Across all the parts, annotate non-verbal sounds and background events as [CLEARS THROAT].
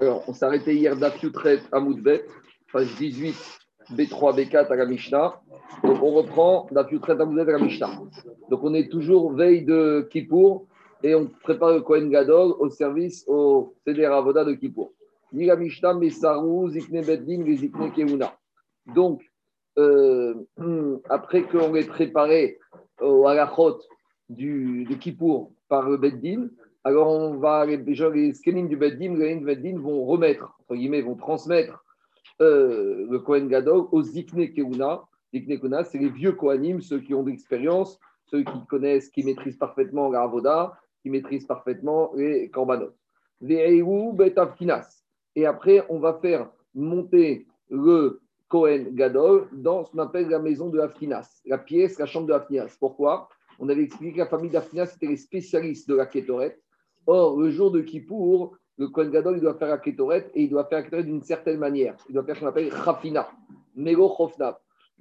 Alors, on arrêté hier d'Afiutret à Moudbet, page 18, B3, B4 à la Mishnah. Donc, on reprend d'Afiutret à Moudbet à la Mishnah. Donc, on est toujours veille de Kippour et on prépare le Kohen Gadol au service au Seder Avoda de Kippour. Ni la Mishnah, Messaru, Zikne Beddin, Zikne Keuna. Donc, euh, [CLEARS THROAT] après qu'on ait préparé au halachot du, de Kippour par le Beddin, alors on va, les les skenim du Beddin, les du Beddin vont remettre, entre guillemets, vont transmettre euh, le Kohen Gadol aux Zikne Keuna. Zikne Keuna, c'est les vieux Kohanim, ceux qui ont de l'expérience, ceux qui connaissent, qui maîtrisent parfaitement la qui maîtrisent parfaitement les Korbanot. Et après, on va faire monter le Kohen Gadol dans ce qu'on appelle la maison de Afkinas, la pièce, la chambre de Afkinas. Pourquoi? On avait expliqué que la famille d'Afkinas était les spécialistes de la Kétoret. Or, le jour de Kippour, le Kohen Gadol, il doit faire la Kétoret et il doit faire la Kétoret d'une certaine manière. Il doit faire ce qu'on appelle Chafina, Melo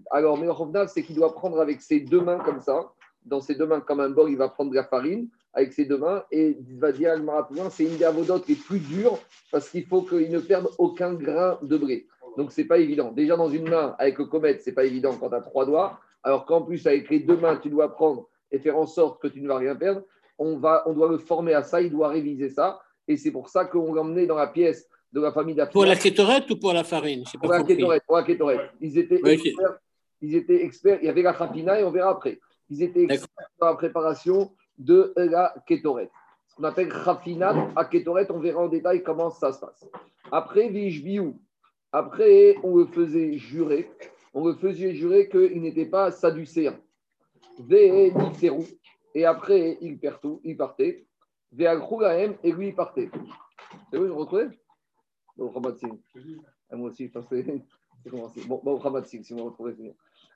Alors, Melo c'est qu'il doit prendre avec ses deux mains comme ça, dans ses deux mains comme un bol, il va prendre de la farine avec ses deux mains et il va dire à c'est une des avodotes les plus dures parce qu'il faut qu'il ne perde aucun grain de blé. Donc, ce n'est pas évident. Déjà, dans une main, avec le comète, ce n'est pas évident quand tu as trois doigts. Alors qu'en plus, avec les deux mains, tu dois prendre et faire en sorte que tu ne vas rien perdre. On, va, on doit le former à ça, il doit réviser ça. Et c'est pour ça qu'on l'emmenait dans la pièce de la famille d'Afrique. Pour la kétorette ou pour la farine? Pour la kétorette. Pour la kétorette. Ils étaient, experts, ils étaient experts. Il y avait la rapina et on verra après. Ils étaient experts dans la préparation de la kétorette. Ce qu'on appelle raffinat à kétorette, on verra en détail comment ça se passe. Après, Vishbiou, après, on le faisait jurer, on le faisait jurer qu'il n'était pas sadducéen. Et après, il, tout, il partait. Et lui, il partait. C'est vous, vous retrouvez Bon, ah, Moi aussi, je pensais. [LAUGHS] C'est commencé. Bon, bon, si vous retrouvez, c'est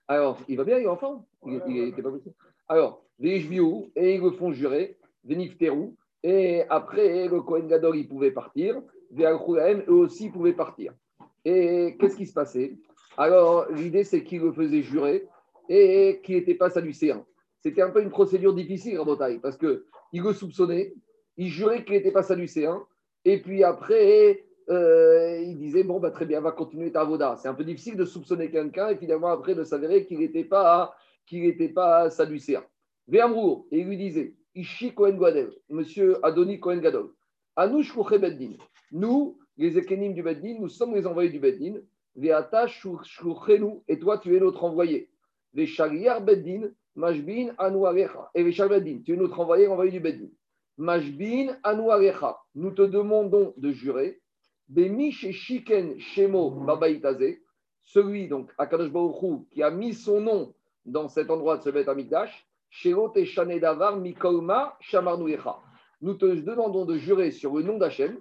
Alors, il va bien, il est enfant? Il n'était pas possible. Alors, et ils le font jurer. Venifterou. Et après, le Kohen Gadol, il pouvait partir. eux aussi pouvaient partir. Et qu'est-ce qui se passait? Alors, l'idée, c'est qu'il le faisait jurer et qu'il n'était pas salucéen. C'était un peu une procédure difficile, Rabotaï, parce qu'il le soupçonnait, il jurait qu'il n'était pas salucéen, et puis après, euh, il disait Bon, bah, très bien, va continuer ta voda. C'est un peu difficile de soupçonner quelqu'un et finalement, après, de s'avérer qu'il n'était pas, qu'il pas saducéen. Véamrour, et il lui disait Ishi Kohen Gadol, monsieur Adoni Kohen Gadol, Anouch Beddin, nous, les Ekenim du Beddin, nous sommes les envoyés du Beddin. Et toi, tu es notre envoyé. Les Shariar Beddin, Mashbin Anouarecha. Et les Beddin, tu es notre envoyé, envoyé du Beddin. Mashbin Anouarecha. Nous te demandons de jurer. Bemish Shiken Shemo Babaitaze. Celui, donc, Akadosh Baruchou, qui a mis son nom dans cet endroit de ce Beth Amikdash. Shelo Teshanedavar Mikolma Shamarnouecha. Nous te demandons de jurer sur le nom d'Hachem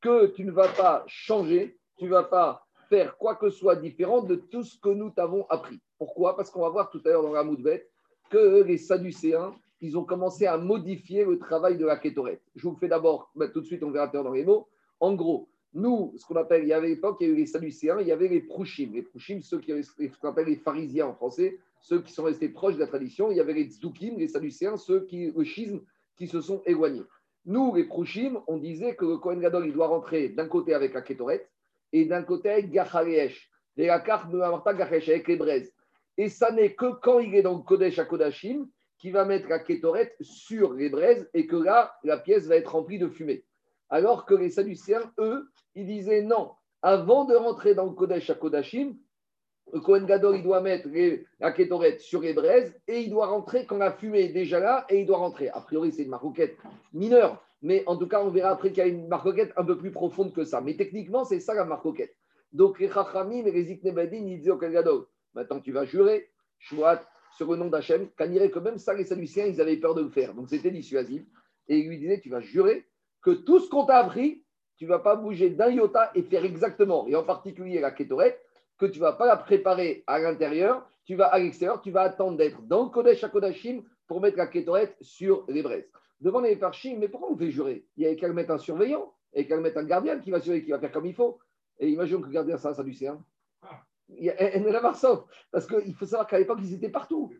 que tu ne vas pas changer, tu ne vas pas faire quoi que soit différent de tout ce que nous t'avons appris. Pourquoi? Parce qu'on va voir tout à l'heure dans la Moudbet que les Sadducéens, ils ont commencé à modifier le travail de la Kétoret. Je vous fais d'abord, bah, tout de suite, on verra dans les mots. En gros, nous, ce qu'on appelle, il y avait à l'époque, il y a eu les Sadducéens, il y avait les Prouchim. Les Prouchim, ceux qui, ce qu'on appelle les pharisiens en français, ceux qui sont restés proches de la tradition. Il y avait les Tzdukim, les Sadducéens, ceux qui, le schisme, qui se sont éloignés. Nous, les Prouchim, on disait que le Kohen Gadol, il doit rentrer d'un côté avec la Ketoret et d'un côté avec Gacharesh. Et la carte de Gacharesh avec les braises. Et ça n'est que quand il est dans le Kodesh à Kodashim qu'il va mettre la Ketoret sur les braises et que là, la pièce va être remplie de fumée. Alors que les Sadducéens, eux, ils disaient non. Avant de rentrer dans le Kodesh à Kodashim, le Kohen Gadol, il doit mettre la kétorette sur les braises et il doit rentrer quand la fumée est déjà là et il doit rentrer. A priori, c'est une marcoquette mineure, mais en tout cas, on verra après qu'il y a une marcoquette un peu plus profonde que ça. Mais techniquement, c'est ça la marcoquette. Donc, les Chachamim et les Ziknebadin, ils disaient au Kohen maintenant tu vas jurer, Shmuat, sur le nom d'Hachem, dirait que même ça, les Sadduciens, ils avaient peur de le faire. Donc, c'était dissuasif. Et il lui disait tu vas jurer que tout ce qu'on t'a appris, tu ne vas pas bouger d'un iota et faire exactement, et en particulier la kétorette, que tu ne vas pas la préparer à l'intérieur, tu vas à l'extérieur, tu vas attendre d'être dans le Kodesh à Kodashim pour mettre la kétorette sur les braises. Devant les Parchim, mais pourquoi on fait jurer? Il y a qu'à mettre un surveillant, et qu'à mettre un gardien qui va surveiller, qui va faire comme il faut. Et imagine que le gardien, ça, ça du Il y a Parce qu'il faut savoir qu'à l'époque, ils étaient partout.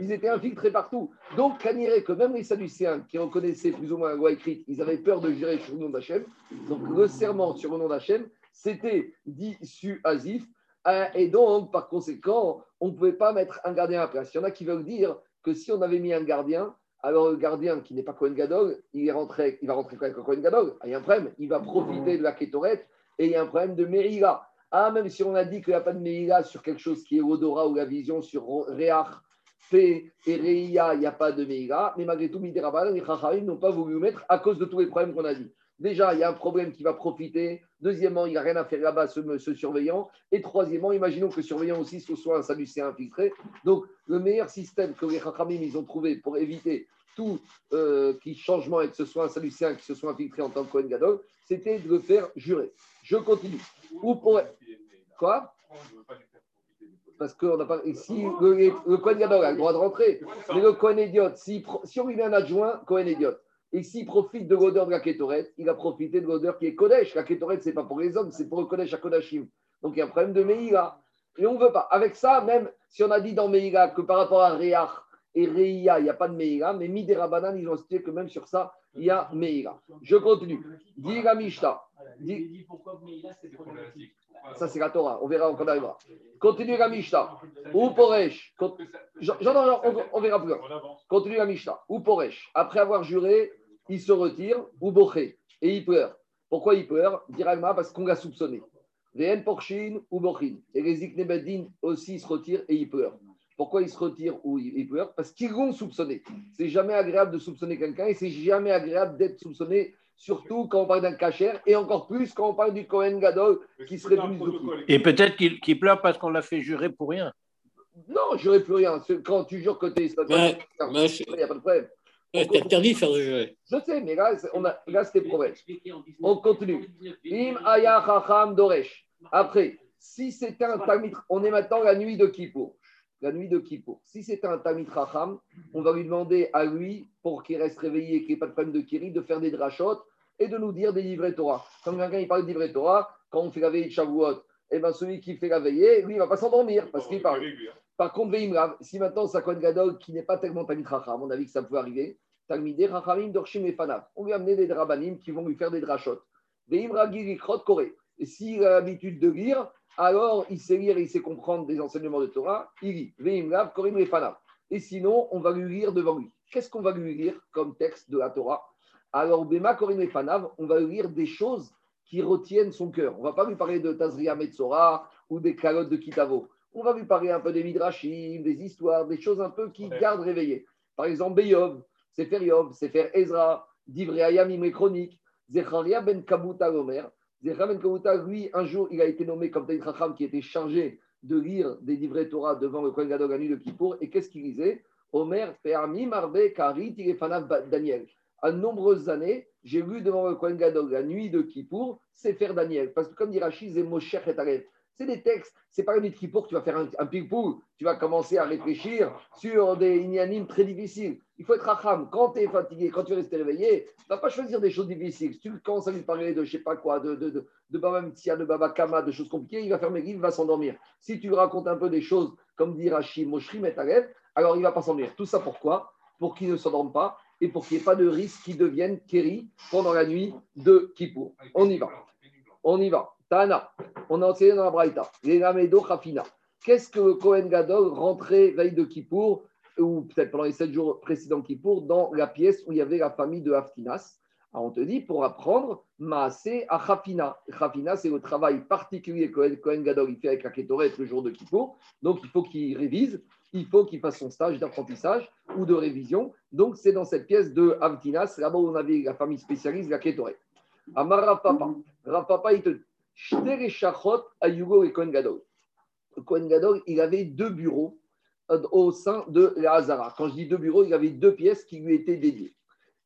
Ils, étaient infiltrés partout. Donc, Caniré, que même les Sadducéens qui reconnaissaient plus ou moins la loi écrite, ils avaient peur de jurer sur le nom d'Hachem. Donc, le serment sur le nom d'Hachem, c'était dissuasif. Euh, et donc, par conséquent, on ne pouvait pas mettre un gardien à la place. Il y en a qui veulent dire que si on avait mis un gardien, alors le gardien qui n'est pas Cohen Gadol, il, est rentré, il va rentrer avec Cohen Gadol. Il y a un problème. Il va profiter de la Kétoret et il y a un problème de Merila. Ah, même si on a dit qu'il n'y a pas de Meïla sur quelque chose qui est Odora ou la vision sur Réach, Fé et Reia, il n'y a pas de Meïla. Mais malgré tout, Midérabal, les Chachamim n'ont pas voulu mettre à cause de tous les problèmes qu'on a dit. Déjà, il y a un problème qui va profiter. Deuxièmement, il n'y a rien à faire là-bas, ce, surveillant. Et troisièmement, imaginons que le surveillant aussi ce soit un salucien infiltré. Donc, le meilleur système que les Chachamim ils ont trouvé pour éviter tout euh, changement et que ce soit un salucien qui se soit infiltré en tant que Kohen Gadol, c'était de le faire jurer. Je continue. Ou pour... Quoi Parce qu'on n'a pas. Ici, le, le Cohen Gadol a le droit de rentrer. Mais le Cohen Idiot, si, si on lui met un adjoint, Cohen Idiot, et s'il profite de l'odeur de la Kétoret, il a profité de l'odeur qui est Kodesh. La Kétoret, ce n'est pas pour les hommes, c'est pour le Kodesh à Kodashim. Donc il y a un problème de Meïla. Et on ne veut pas. Avec ça, même si on a dit dans Meïla que par rapport à Réach et Réia, il n'y a pas de Meïla, mais Midera ils ont cité que même sur ça, il y a Meïla. Je continue. Dis la Mishta. Dis... Ça, c'est la Torah. On verra quand on arrivera. Continue la Mishnah. Ou Poresh. On, verra plus Continue la Mishnah. Ou Poresh. Après avoir juré, il se retire. Ou Boché. Et il pleure. Pourquoi il pleure? Diragma, parce qu'on l'a soupçonné. VN Porshin ou Bochin. Et les Iknebedin aussi se retirent et il pleure. Pourquoi il se retire ou il pleure? Parce qu'ils l'ont soupçonné. C'est jamais agréable de soupçonner quelqu'un et c'est jamais agréable d'être soupçonné surtout quand on parle d'un cachère, et encore plus quand on parle du Cohen Gadol qui serait plus Et peut-être qu'il pleure parce qu'on l'a fait jurer pour rien. Non, jurer pour rien. Quand tu jures que tu es. il n'y a pas de problème. C'est interdit de faire jurer. Je sais, mais là, on a, là c'était problème. On continue. Im Aya Doresh. Après, si c'était un Talmud, on est maintenant la nuit de Kippour la nuit de Kippour. Si c'est un Tamit Racham, on va lui demander à lui, pour qu'il reste réveillé et qu'il n'y ait pas de problème de Kiri, de faire des drachotes et de nous dire des livrets Torah. Quand quelqu'un il parle de livrets Torah, quand on fait la veillée de Shavuot, eh ben celui qui fait la veillée, lui, il ne va pas s'endormir parce qu'il parle. Par contre, si maintenant ça Kohen Gadol qui n'est pas tellement Tamit Racham, on a vu que ça pouvait arriver, Talmidé Rachamim Dorshim et Fanav. On lui a amené des drabanim qui vont lui faire des drachotes. Veim Ragir Koré. Et s'il a l'habitude de lire, alors il sait lire et il sait comprendre des enseignements de Torah, il lit Veimlav, Korim Et sinon, on va lui lire devant lui. Qu'est-ce qu'on va lui lire comme texte de la Torah? Alors, Bema Korim Fanav, on va lui lire des choses qui retiennent son cœur. On ne va pas lui parler de Tazria Metzora ou des calottes de Kitavo. On va lui parler un peu des Midrashim, des histoires, des choses un peu qui gardent réveillées. Par exemple, Beyov, Sefer Yov, Sefer Ezra, Divrei Ayamim et Chronique, Zecharia ben Kabuta Gomer. Zechamen Kavuta, lui, un jour, il a été nommé comme Taïd Chacham qui était chargé de lire des livrets Torah devant le Kohen à nuit de Kippour. Et qu'est-ce qu'il lisait? Omer, Fermi, Marbe, Kari, Tirefanav, Daniel. À nombreuses années, j'ai lu devant le Kohen Gadol la nuit de Kippour, c'est faire Daniel. Parce que comme dit Rachid, c'est et c'est des textes, c'est pas une nuit pour que tu vas faire un, un ping-pong, tu vas commencer à réfléchir sur des inanimes très difficiles. Il faut être racham. Quand tu es fatigué, quand tu restes réveillé, tu vas pas choisir des choses difficiles. Si tu commences à lui parler de je sais pas quoi, de, de, de, de Baba Mtia, de Baba Kama, de choses compliquées, il va fermer il va s'endormir. Si tu lui racontes un peu des choses, comme dit Rachid, Moshri, Metalev, alors il va pas s'endormir. Tout ça pourquoi? Pour qu'il ne s'endorme pas et pour qu'il n'y ait pas de risque qu'il devienne Kéri pendant la nuit de Kippour. On y va. On y va. Tana, on a enseigné dans la Braïta. Qu'est-ce que le Kohen Gadol rentrait veille de Kippour, ou peut-être pendant les sept jours précédents Kippour, dans la pièce où il y avait la famille de Haftinas? Alors on te dit pour apprendre Maasé à Chafina. Chafina, c'est le travail particulier que Kohen Gadol fait avec la le jour de Kippour. Donc il faut qu'il révise, il faut qu'il fasse son stage d'apprentissage ou de révision. Donc c'est dans cette pièce de Haftinas, là-bas où on avait la famille spécialiste, la Ketoret. Amar Rapapa. Rapapa, il te dit et Kohen Gadol. Il avait deux bureaux euh, au sein de la Hazara. Quand je dis deux bureaux, il avait deux pièces qui lui étaient dédiées.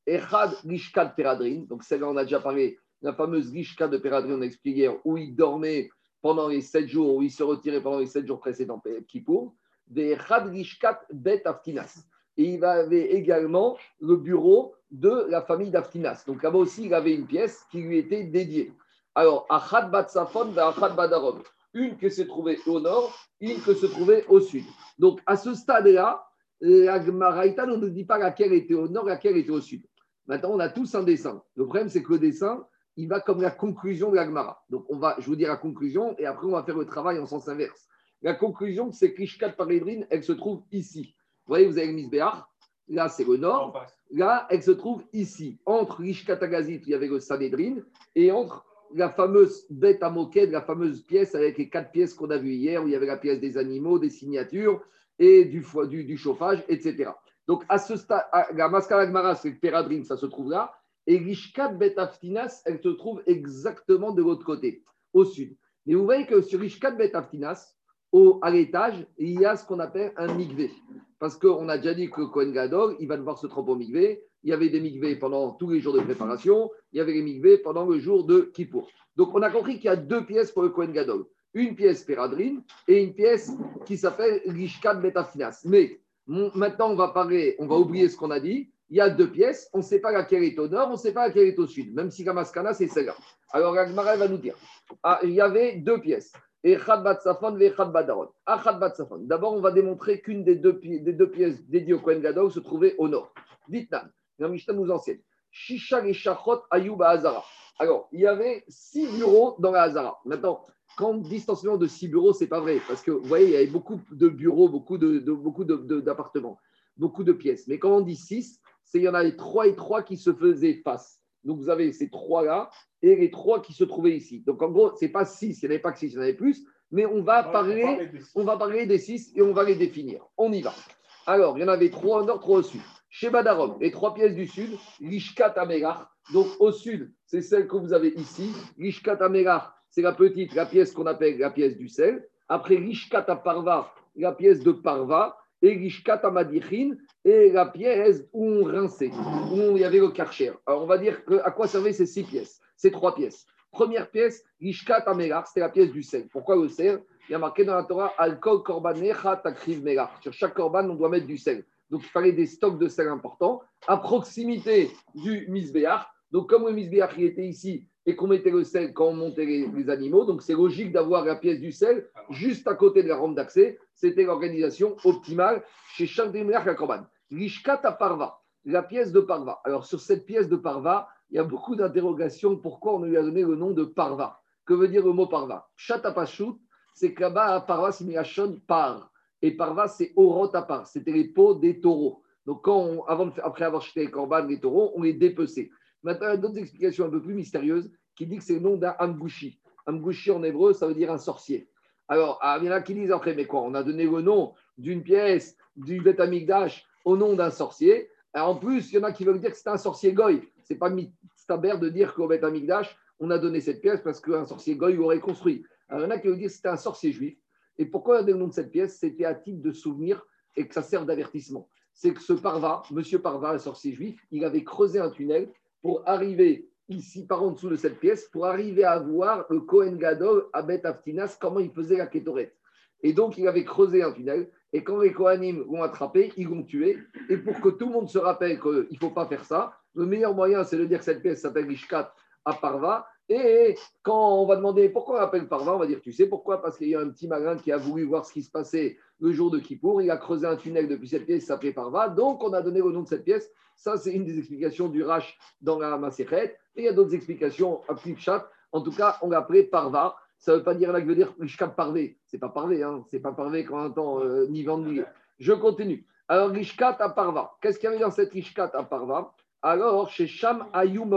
Echad Rishka de Peradrin, donc celle-là on a déjà parlé, la fameuse Rishka de Peradrin, on a expliqué où il dormait pendant les sept jours, où il se retirait pendant les sept jours précédents, Kippour. Des Echad Rishkat Bet Aftinas. Et il avait également le bureau de la famille d'Aftinas. Donc là-bas aussi, il avait une pièce qui lui était dédiée. Alors, Achad Batsafon, Achad Badarom. une qui se trouvait au nord, une qui se trouvait au sud. Donc, à ce stade-là, la Gemaraïta ne nous dit pas laquelle était au nord, laquelle était au sud. Maintenant, on a tous un dessin. Le problème, c'est que le dessin, il va comme la conclusion de la Gemara. Donc, on va, je vous dire la conclusion, et après, on va faire le travail en sens inverse. La conclusion, c'est que l'Ishkat Parédrine, elle se trouve ici. Vous voyez, vous avez le Misbéach, là, c'est le nord. Là, elle se trouve ici. Entre l'Ishkat Agazit, il y avait le Sanhedrin, et entre la fameuse bête à moquette, la fameuse pièce avec les quatre pièces qu'on a vues hier, où il y avait la pièce des animaux, des signatures et du, du, du chauffage, etc. Donc, à ce stade, la Maskara Gmara, c'est Péradrine, ça se trouve là. Et Rishkat Bet Aftinas, elle se trouve exactement de l'autre côté, au sud. Mais vous voyez que sur Rishkat Bet Aftinas, au, à l'étage, il y a ce qu'on appelle un migvé. Parce qu'on a déjà dit que Kohen Gadol, il va devoir se tromper au migvé. Il y avait des migvés pendant tous les jours de préparation. Il y avait les migvés pendant le jour de Kippour. Donc, on a compris qu'il y a deux pièces pour le Kohen Gadol. Une pièce péradrine et une pièce qui s'appelle Rishkat Betafinas. Mais maintenant, on va parler, on va oublier ce qu'on a dit. Il y a deux pièces. On ne sait pas laquelle est au nord, on ne sait pas laquelle est au sud. Même si Kamaskana, c'est celle-là. Alors, Agmara va nous dire ah, il y avait deux pièces. D'abord, on va démontrer qu'une des deux, des deux pièces dédiées au Kohen Gadol se trouvait au nord. Dites-nous, la Mishnah nous enseigne. Shisha et Shachot Ayuba Hazara. Alors, il y avait six bureaux dans la Hazara. Maintenant, quand distanciement de six bureaux, c'est pas vrai. Parce que vous voyez, il y avait beaucoup de bureaux, beaucoup de, beaucoup d'appartements, beaucoup de pièces. Mais quand on dit six, c'est il y en avait trois et trois qui se faisaient face. Donc vous avez ces trois-là et les trois qui se trouvaient ici. Donc en gros, c'est pas six, il n'y en avait pas que six, il y en avait plus. Mais on va, parler, on va parler des six et on va les définir. On y va. Alors, il y en avait trois au nord, trois au sud. Chez Badarom, les trois pièces du sud, Lishkat Amegar. Donc au sud, c'est celle que vous avez ici. Lishkat Amegar, c'est la petite, la pièce qu'on appelle la pièce du sel. Après Lishkat Parva, la pièce de Parva. Et et la pièce où on rinçait, où il y avait le karcher. Alors on va dire que, à quoi servaient ces six pièces, ces trois pièces? Première pièce, Amegar, c'était la pièce du sel. Pourquoi le sel? Il y a marqué dans la Torah, Alcool Korbanecha Takriv Megar. Sur chaque korban, on doit mettre du sel. Donc, il fallait des stocks de sel importants à proximité du misbéach. Donc, comme le misbéach était ici et qu'on mettait le sel quand on montait les, animaux, donc c'est logique d'avoir la pièce du sel juste à côté de la rampe d'accès. C'était l'organisation optimale chez Chantemriach Korban. Lishkata Parva, la pièce de Parva. Alors, sur cette pièce de Parva, il y a beaucoup d'interrogations. Pourquoi on lui a donné le nom de Parva? Que veut dire le mot Parva? Chatapashut, c'est que là-bas, Parva, c'est par. Et parva, c'est orot à part. C'était les peaux des taureaux. Donc, quand avant après avoir jeté les corbanes, les taureaux, on les dépeçait. Maintenant, il y a d'autres explications un peu plus mystérieuses qui disent que c'est le nom d'un Amgouchi. Amgouchi en hébreu, ça veut dire un sorcier. Alors, ah, il y en a qui disent après, mais quoi On a donné le nom d'une pièce du Beth au nom d'un sorcier. en plus, il y en a qui veulent dire que c'est un sorcier goy. C'est pas mistaber de dire qu'au Beth on a donné cette pièce parce qu'un sorcier goy l'aurait construit. Il y en a qui veulent dire que c'était un sorcier juif. Et pourquoi le nom de cette pièce? C'était à titre de souvenir et que ça sert d'avertissement. C'est que ce Parva, monsieur Parva, le sorcier juif, il avait creusé un tunnel pour arriver ici, par en dessous de cette pièce, pour arriver à voir le Kohen Gadol à Beth Aftinas, comment il faisait la kétorette. Et donc, il avait creusé un tunnel. Et quand les Kohanim l'ont attrapé, ils l'ont tué. Et pour que tout le monde se rappelle qu'il ne faut pas faire ça, le meilleur moyen, c'est de dire que cette pièce s'appelle Ishkat à Parva. Et quand on va demander pourquoi on appelle Parva, on va dire tu sais pourquoi? Parce qu'il y a un petit malin qui a voulu voir ce qui se passait le jour de Kippour. Il a creusé un tunnel depuis cette pièce, s'appelait Parva. Donc on a donné le nom de cette pièce. Ça, c'est une des explications du Rach dans la Maserhet. Et il y a d'autres explications à chat. En tout cas, on l'a appelé Parva. Ça ne veut pas dire là que veut dire Rishkat Parvé. C'est pas Parvé, hein. c'est pas Parvé quand on entend euh, ni vendre Je continue. Alors, Rishkat à Parva. Qu'est-ce qu'il y avait dans cette Rishkat à Parva? Alors, chez Sham Ayum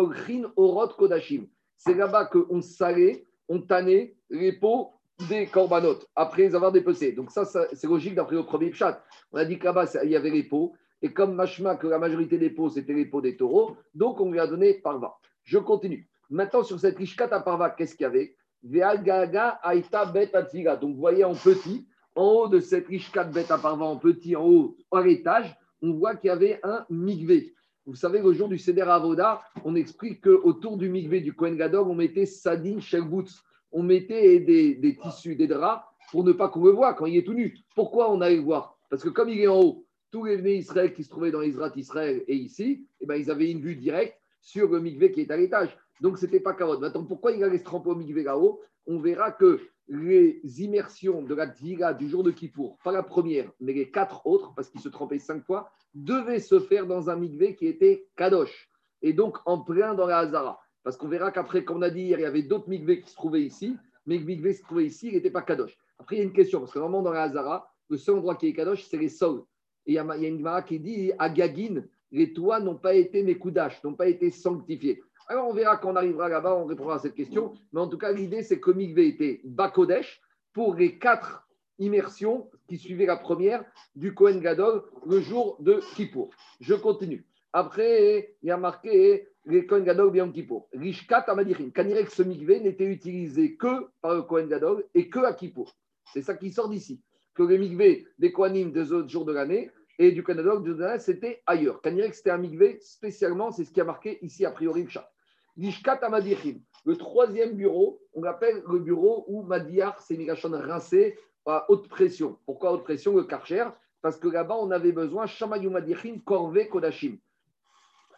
Orot Kodashim c'est là-bas qu'on salait, on tannait les peaux des corbanotes après les avoir dépecés. Donc ça, c'est logique d'après le premier chat. On a dit que là-bas, il y avait les peaux. Et comme machma, que la majorité des peaux, c'était les peaux des taureaux, donc on lui a donné parva. Je continue. Maintenant, sur cette rishkat à parva, qu'est-ce qu'il y avait? Donc vous voyez en petit, en haut de cette rishkat bet à parva, en petit, en haut, à l'étage, on voit qu'il y avait un migvé. Vous savez, le jour du Seder Avoda, on explique qu'autour du mikvé du Kohen Gadol, on mettait sadin shelbutz. On mettait des, tissus, des draps pour ne pas qu'on le voit quand il est tout nu. Pourquoi on allait le voir? Parce que comme il est en haut, tous les venus Israël qui se trouvaient dans Israël Israël et ici, eh ben, ils avaient une vue directe sur le mikvé qui est à l'étage. Donc, ce n'était pas Kavod. Maintenant, pourquoi il allait se tremper au mikvé là-haut? On verra que les immersions de la Dvira du jour de Kippour, pas la première, mais les quatre autres, parce qu'il se trempait cinq fois, devaient se faire dans un mikvé qui était Kadosh. Et donc, en plein dans la Hazara. Parce qu'on verra qu'après, comme on a dit hier, il y avait d'autres mikvés qui se trouvaient ici, mais mikvé se trouvait ici, il n'était pas Kadosh. Après, il y a une question, parce que normalement, dans la Hazara, le seul endroit qui est Kadosh, c'est les sols. Et il y a, une Gemara qui dit à Gagin, les toits n'ont pas été Mekoudash, n'ont pas été sanctifiés. Alors, on verra quand on arrivera là-bas, on répondra à cette question. Mais en tout cas, l'idée, c'est que Mikvé était Bakodesh pour les quatre immersions qui suivaient la première du Kohen Gadol le jour de Kippour. Je continue. Après, il y a marqué les Kohen Gadol bien Kippour. Rishkat Amadichin. que ce mikvé n'était utilisé que par le Kohen Gadol et que à Kippour. C'est ça qui sort d'ici. Que les mikvé des Kohanim des autres jours de l'année et du Kohen Gadol de l'année, c'était ailleurs. que c'était un mikvé spécialement, c'est ce qui a marqué ici a priori le chat. Rishkat Amadichin. Le troisième bureau, on l'appelle le bureau où Madiar, c'est Migashon rincé à haute pression. Pourquoi haute pression? Le Karcher Parce que là-bas, on avait besoin Shamayou Madichin, Korve Kodashim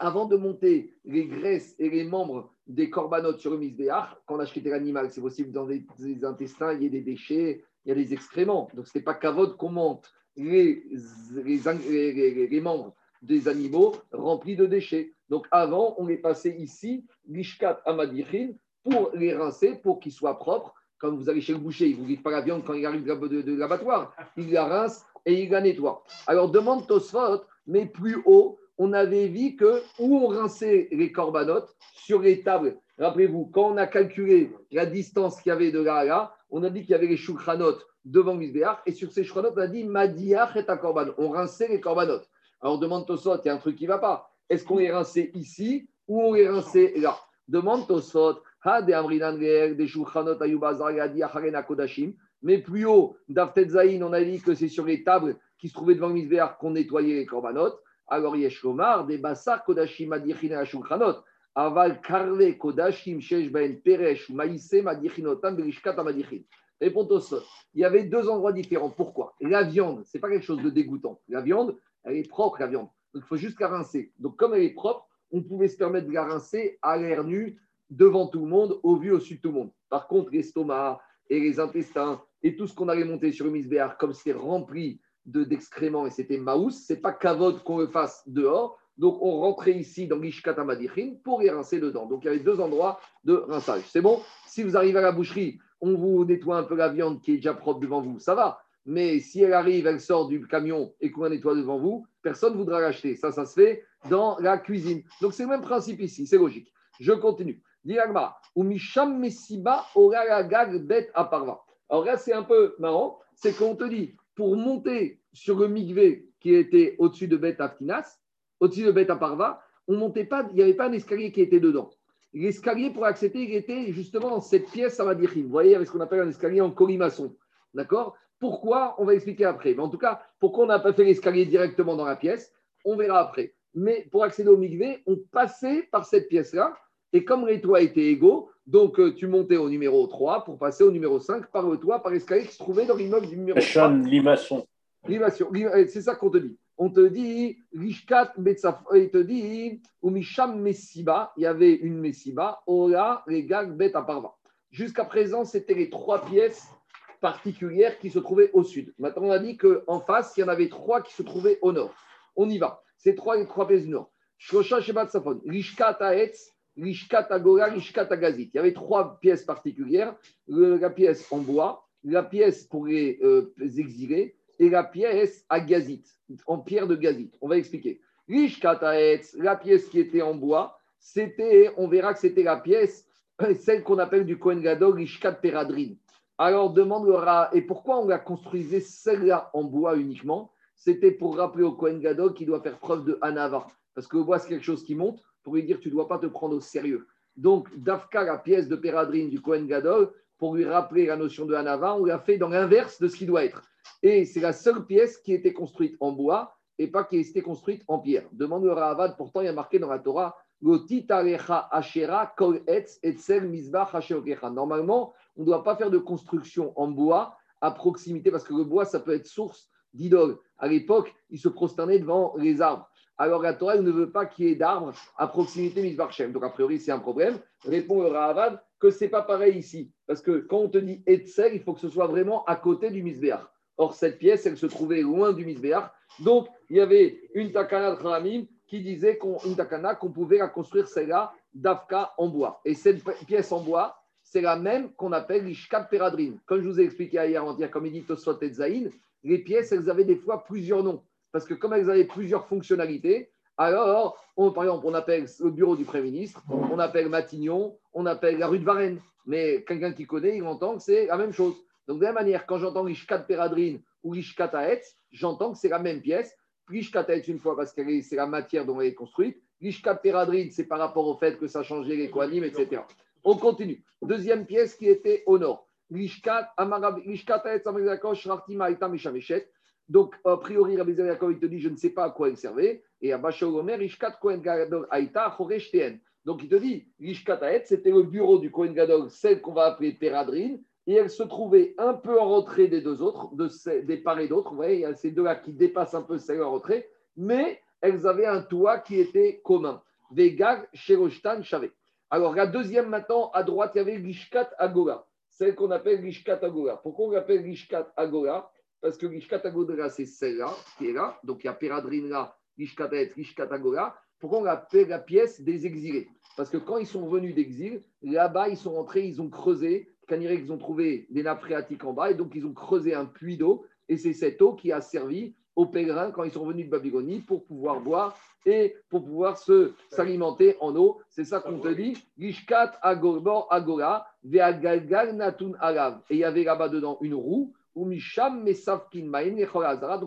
avant de monter les graisses et les membres des corbanotes sur le misbéach, quand on a acheté l'animal, c'est possible dans les, intestins, il y a des déchets, il y a des excréments. Donc, ce n'est pas cavode qu'on monte les, les, membres des animaux remplis de déchets. Donc, avant, on les passait ici, l'ishkat amadichin, pour les rincer, pour qu'ils soient propres. Quand vous allez chez le boucher, il ne vous livre pas la viande quand il arrive de, l'abattoir. Il la rince et il la nettoie. Alors, demande Tosfot, mais plus haut, on avait vu que où on rinçait les corbanotes sur les tables. Rappelez-vous, quand on a calculé la distance qu'il y avait de là à là, on a dit qu'il y avait les choukranotes devant Misbéach, et sur ces choukranotes, on a dit Madiach et korban. On rinçait les corbanotes. Alors demande Tosot, il y a un truc qui ne va pas. Est-ce qu'on les rinçait ici ou on les rinçait là? Demande Tosot, de Amrinan des choukranotes Kodashim. Mais plus haut, d'Aftet on a dit que c'est sur les tables qui se trouvaient devant Misbéach qu'on nettoyait les corbanotes. Alors, Yeshomar, des Bassar Kodashim Adichin Ashulchanot, Aval Karve Kodashim Shesh Ben Peresh ou Maïse Madichinotam Berishkat Amadichin. Répond au sol. Il y avait deux endroits différents. Pourquoi? La viande, ce n'est pas quelque chose de dégoûtant. La viande, elle est propre, la viande. Donc, il faut juste la rincer. Donc, comme elle est propre, on pouvait se permettre de la rincer à l'air nu, devant tout le monde, au vu, au-dessus de tout le monde. Par contre, l'estomac et les intestins et tout ce qu'on allait monter sur le misbéar, comme c'est rempli d'excréments et c'était maous, c'est pas kavod qu'on le fasse dehors. Donc on rentrait ici dans l'ishkatamadichin pour y rincer dedans. Donc il y avait deux endroits de rinçage. C'est bon? Si vous arrivez à la boucherie, on vous nettoie un peu la viande qui est déjà propre devant vous, ça va. Mais si elle arrive, elle sort du camion et qu'on la nettoie devant vous, personne ne voudra l'acheter. Ça, ça se fait dans la cuisine. Donc c'est le même principe ici, c'est logique. Je continue. misham mesiba bet aparva. Alors là, c'est un peu marrant, c'est qu'on te dit, pour monter sur le migvé qui était au-dessus de Beth Aftinas, au-dessus de Beth Aparva, on montait pas, il n'y avait pas un escalier qui était dedans. L'escalier pour accéder, il était justement dans cette pièce à Vous voyez, avec ce qu'on appelle un escalier en colimaçon. D'accord? Pourquoi? On va expliquer après. Mais en tout cas, pourquoi on n'a pas fait l'escalier directement dans la pièce? On verra après. Mais pour accéder au migvé, on passait par cette pièce-là. Et comme les toits étaient égaux, donc, euh, tu montais au numéro 3 pour passer au numéro 5 par le toit, par l'escalier qui se trouvait dans l'immeuble du numéro 3. Limaçon. Limaçon. Euh, c'est ça qu'on te dit. On te dit, Rishkat il te dit, Umisham Messiba, il y avait une Messiba, Ola, Regag, Bet Aparva. Jusqu'à présent, c'était les trois pièces particulières qui se trouvaient au sud. Maintenant, on a dit qu'en face, il y en avait trois qui se trouvaient au nord. On y va. C'est trois, les trois pièces du nord. Shosha Shebat Safon, Rishkat Aetz, Il y avait trois pièces particulières la pièce en bois, la pièce pour les, euh, exilés et la pièce à gazit, en pierre de gazit. On va expliquer. La pièce qui était en bois, c'était, on verra que c'était la pièce, celle qu'on appelle du Kohen Gadol, l'ishkat peradrin. Alors demande et pourquoi on a construisé celle-là en bois uniquement? C'était pour rappeler au Kohen Gadol qu'il doit faire preuve de Hanava. Parce que le bois, c'est quelque chose qui monte pour lui dire tu ne dois pas te prendre au sérieux. Donc, Dafka, la pièce de Péradrine du Cohen Gadol, pour lui rappeler la notion de Hanava, on l'a fait dans l'inverse de ce qui doit être. Et c'est la seule pièce qui était construite en bois et pas qui était construite en pierre. Demande le Ravad, pourtant il y a marqué dans la Torah Normalement, on ne doit pas faire de construction en bois à proximité parce que le bois, ça peut être source d'idoles. À l'époque, ils se prosternaient devant les arbres. Alors la Torah ne veut pas qu'il y ait d'arbres à proximité Shem. Donc a priori, c'est un problème. Répond le Rahavad que c'est pas pareil ici. Parce que quand on te dit Etzel, il faut que ce soit vraiment à côté du Misbéach. Or, cette pièce, elle se trouvait loin du Misbéach. Donc, il y avait une takana de Khamim qui disait qu'on, qu'on pouvait la construire celle-là d'Afka en bois. Et cette pièce en bois, c'est la même qu'on appelle l'Ishkat Peradrin. Comme je vous ai expliqué hier avant-hier, comme il dit Tosot et Zain, les pièces, elles avaient des fois plusieurs noms. Parce que comme elles avaient plusieurs fonctionnalités, alors, par exemple, on appelle le bureau du Premier ministre, on appelle Matignon, on appelle la rue de Varennes. Mais quelqu'un qui connaît, il entend que c'est la même chose. Donc, de la même manière, quand j'entends l'Ishkat Peradrin ou l'Ishkat Aetz, j'entends que c'est la même pièce. L'Ishkat Aetz, une fois, parce que c'est la matière dont elle est construite. L'Ishkat Peradrin, c'est par rapport au fait que ça changeait les coanimes, etc. On continue. Deuxième pièce qui était au nord. L'Ishkat Aetz, donc, a priori, Rabbi il te dit, je ne sais pas à quoi il servait. Et à Bachor Omer, Ishkat Kohen Gadol Aïta Choreshteen. Donc, il te dit, l'Ishkat Aet, c'était le bureau du Kohen Gadol, celle qu'on va appeler Peradrine, et elle se trouvait un peu en retrait des deux autres, des parts et d'autres. Vous voyez, il y a ces deux-là qui dépassent un peu celle en retrait, mais elles avaient un toit qui était commun. Vegag, Sheroshtan, Shavé. Alors, la deuxième maintenant, à droite, il y avait l'Ishkat Agora, celle qu'on appelle l'Ishkat Agora. Pourquoi on l'appelle l'Ishkat Agora? Parce que l'Ishkatagodra, c'est celle-là qui est là. Donc il y a Peradrin là. Pourquoi on appelle la pièce des exilés? Parce que quand ils sont venus d'exil, là-bas, ils sont rentrés, ils ont creusé. Ils ont trouvé des nappes phréatiques en bas et donc ils ont creusé un puits d'eau. Et c'est cette eau qui a servi aux pèlerins quand ils sont venus de Babylonie pour pouvoir boire et pour pouvoir se s'alimenter en eau. C'est ça qu'on te dit. Gishkat agora agora natun alav. Et il y avait là-bas dedans une roue Donc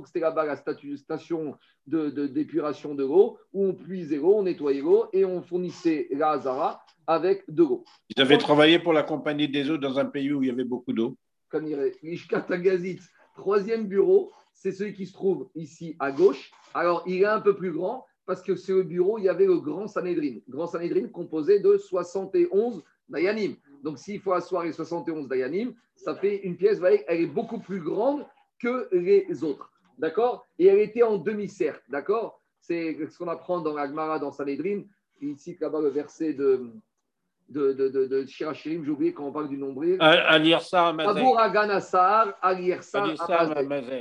c'était là-bas la station d'épuration de, de l'eau où on puisait l'eau, on nettoyait l'eau et on fournissait la Hazara avec de l'eau. Ils avaient travaillé pour la compagnie des eaux dans un pays où il y avait beaucoup d'eau. Comme il Gazit, troisième bureau, c'est celui qui se trouve ici à gauche. Alors il est un peu plus grand parce que c'est le bureau, il y avait le Grand Sanhedrin. Grand Sanhedrin composé de 71 Dayanim. Donc, s'il faut asseoir les 71 Dayanim, ça fait une pièce, vous voyez, elle est beaucoup plus grande que les autres. D'accord? Et elle était en demi-cercle. D'accord? C'est ce qu'on apprend dans l'Agmara, dans Sanhedrin. Il cite là-bas le verset de, de, de, de, de Shirachirim, j'ai oublié quand on parle du nombril. Aganassar, Alirsa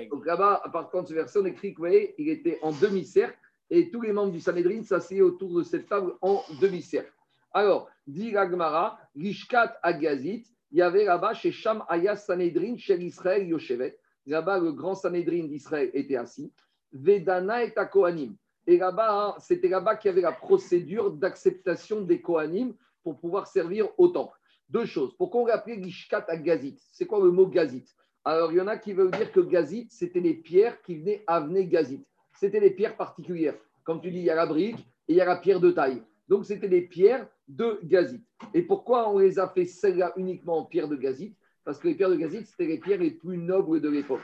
Donc là-bas, partir de ce verset, on écrit qu'il il était en demi-cercle et tous les membres du Sanhedrin s'asseyaient autour de cette table en demi-cercle. Alors, dit Ragmara, Gishkat Agazit, il y avait là-bas chez Sham Ayas Sanhedrin, chez Israël Yoshevet. Là-bas, le grand Sanhedrin d'Israël était assis. Vedana et Kohanim. Et là-bas, hein, c'était là-bas qu'il y avait la procédure d'acceptation des Kohanim pour pouvoir servir au temple. Deux choses. Pourquoi on l'appelait Gishkat Agazit C'est quoi le mot Gazit? Alors, il y en a qui veulent dire que Gazit, c'était les pierres qui venaient amener Gazit. C'était les pierres particulières. Comme tu dis, il y a la brique et il y a la pierre de taille. Donc, c'était des pierres de gazite. Et pourquoi on les a fait celles-là uniquement en pierre de gazite? Parce que les pierres de gazite, c'était les pierres les plus nobles de l'époque.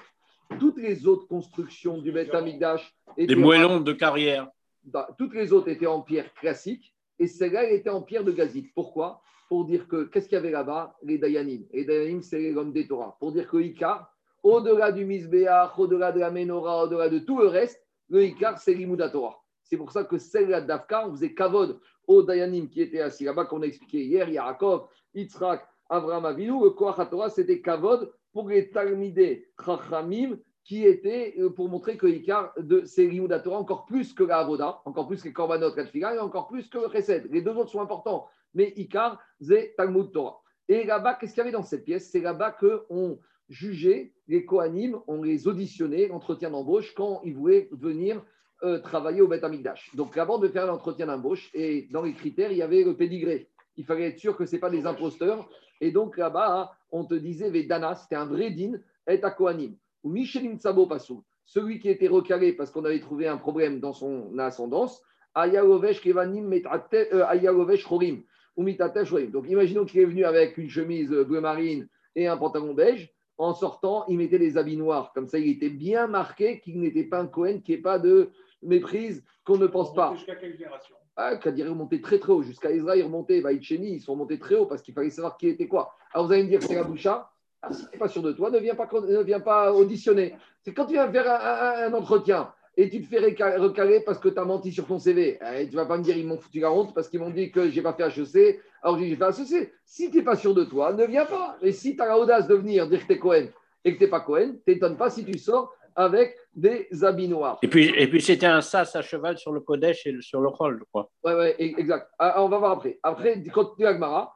Toutes les autres constructions du Beth Amikdash Des moellons de carrière. Bah, toutes les autres étaient en pierre classique et celle-là, elle était en pierre de gazite. Pourquoi? Pour dire que, qu'est-ce qu'il y avait là-bas? Les Dayanim. Les Dayanim, c'est les hommes des Torah. Pour dire que Icar, au-delà du Misbéach, au-delà de la Menorah, au-delà de tout le reste, le Icar, c'est l'Imouda Torah. C'est pour ça que celle-là d'Afka, on faisait Kavod au Dayanim qui était assis là-bas, qu'on a expliqué hier, Yaakov, Yitzhak, Avraham Avinu, le Koach Torah, c'était Kavod pour les Talmidei Chachamim qui était euh, pour montrer que l'Ikar de c'est Torah encore plus que la Avoda, encore plus que Korbanot Katfila et encore plus que le Chesed. Les deux autres sont importants, mais Ikar, c'est Talmud Torah. Et là-bas, qu'est-ce qu'il y avait dans cette pièce? C'est là-bas qu'on jugeait les Kohanim, on les auditionnait, l'entretien d'embauche, quand ils voulaient venir euh, travailler au Beth Amikdash. Donc, avant de faire l'entretien d'embauche, et dans les critères, il y avait le pédigré. Il fallait être sûr que ce n'est pas des imposteurs. Et donc, là-bas, on te disait, Vedana, c'était un vrai din, et à Kohanim. Ou Michelim Tsabo Passou, celui qui était recalé parce qu'on avait trouvé un problème dans son ascendance, Ayalovesh Kevanim euh, Ayalovesh Chorim. Donc, imaginons qu'il est venu avec une chemise bleu marine et un pantalon beige. En sortant, il mettait des habits noirs. Comme ça, il était bien marqué qu'il n'était pas un Cohen, qui n'est pas de méprise qu'on ne pense pas. Jusqu'à quelle génération? Ah, Kadir est remonté très très haut. Jusqu'à Israël, remonté, Vaïcheni, ils sont montés très haut parce qu'il fallait savoir qui était quoi. Alors vous allez me dire, c'est la boucha. Ah, si tu n'es pas sûr de toi, ne viens pas, ne viens pas auditionner. C'est quand tu viens faire un, entretien et tu te fais recaler parce que tu as menti sur ton CV. Et tu vas pas me dire ils m'ont foutu la honte parce qu'ils m'ont dit que j'ai pas fait HEC, alors j'ai fait HEC. Si tu n'es pas sûr de toi, ne viens pas. Et si tu as l'audace de venir dire que tu es Cohen et que tu n'es pas Cohen, t'étonne pas si tu sors avec des habits noirs. Et puis, et puis c'était un sas à cheval sur le Kodesh et sur le rôle, je crois. Oui, ouais, exact. Ah, on va voir après. Après, continue Agmara.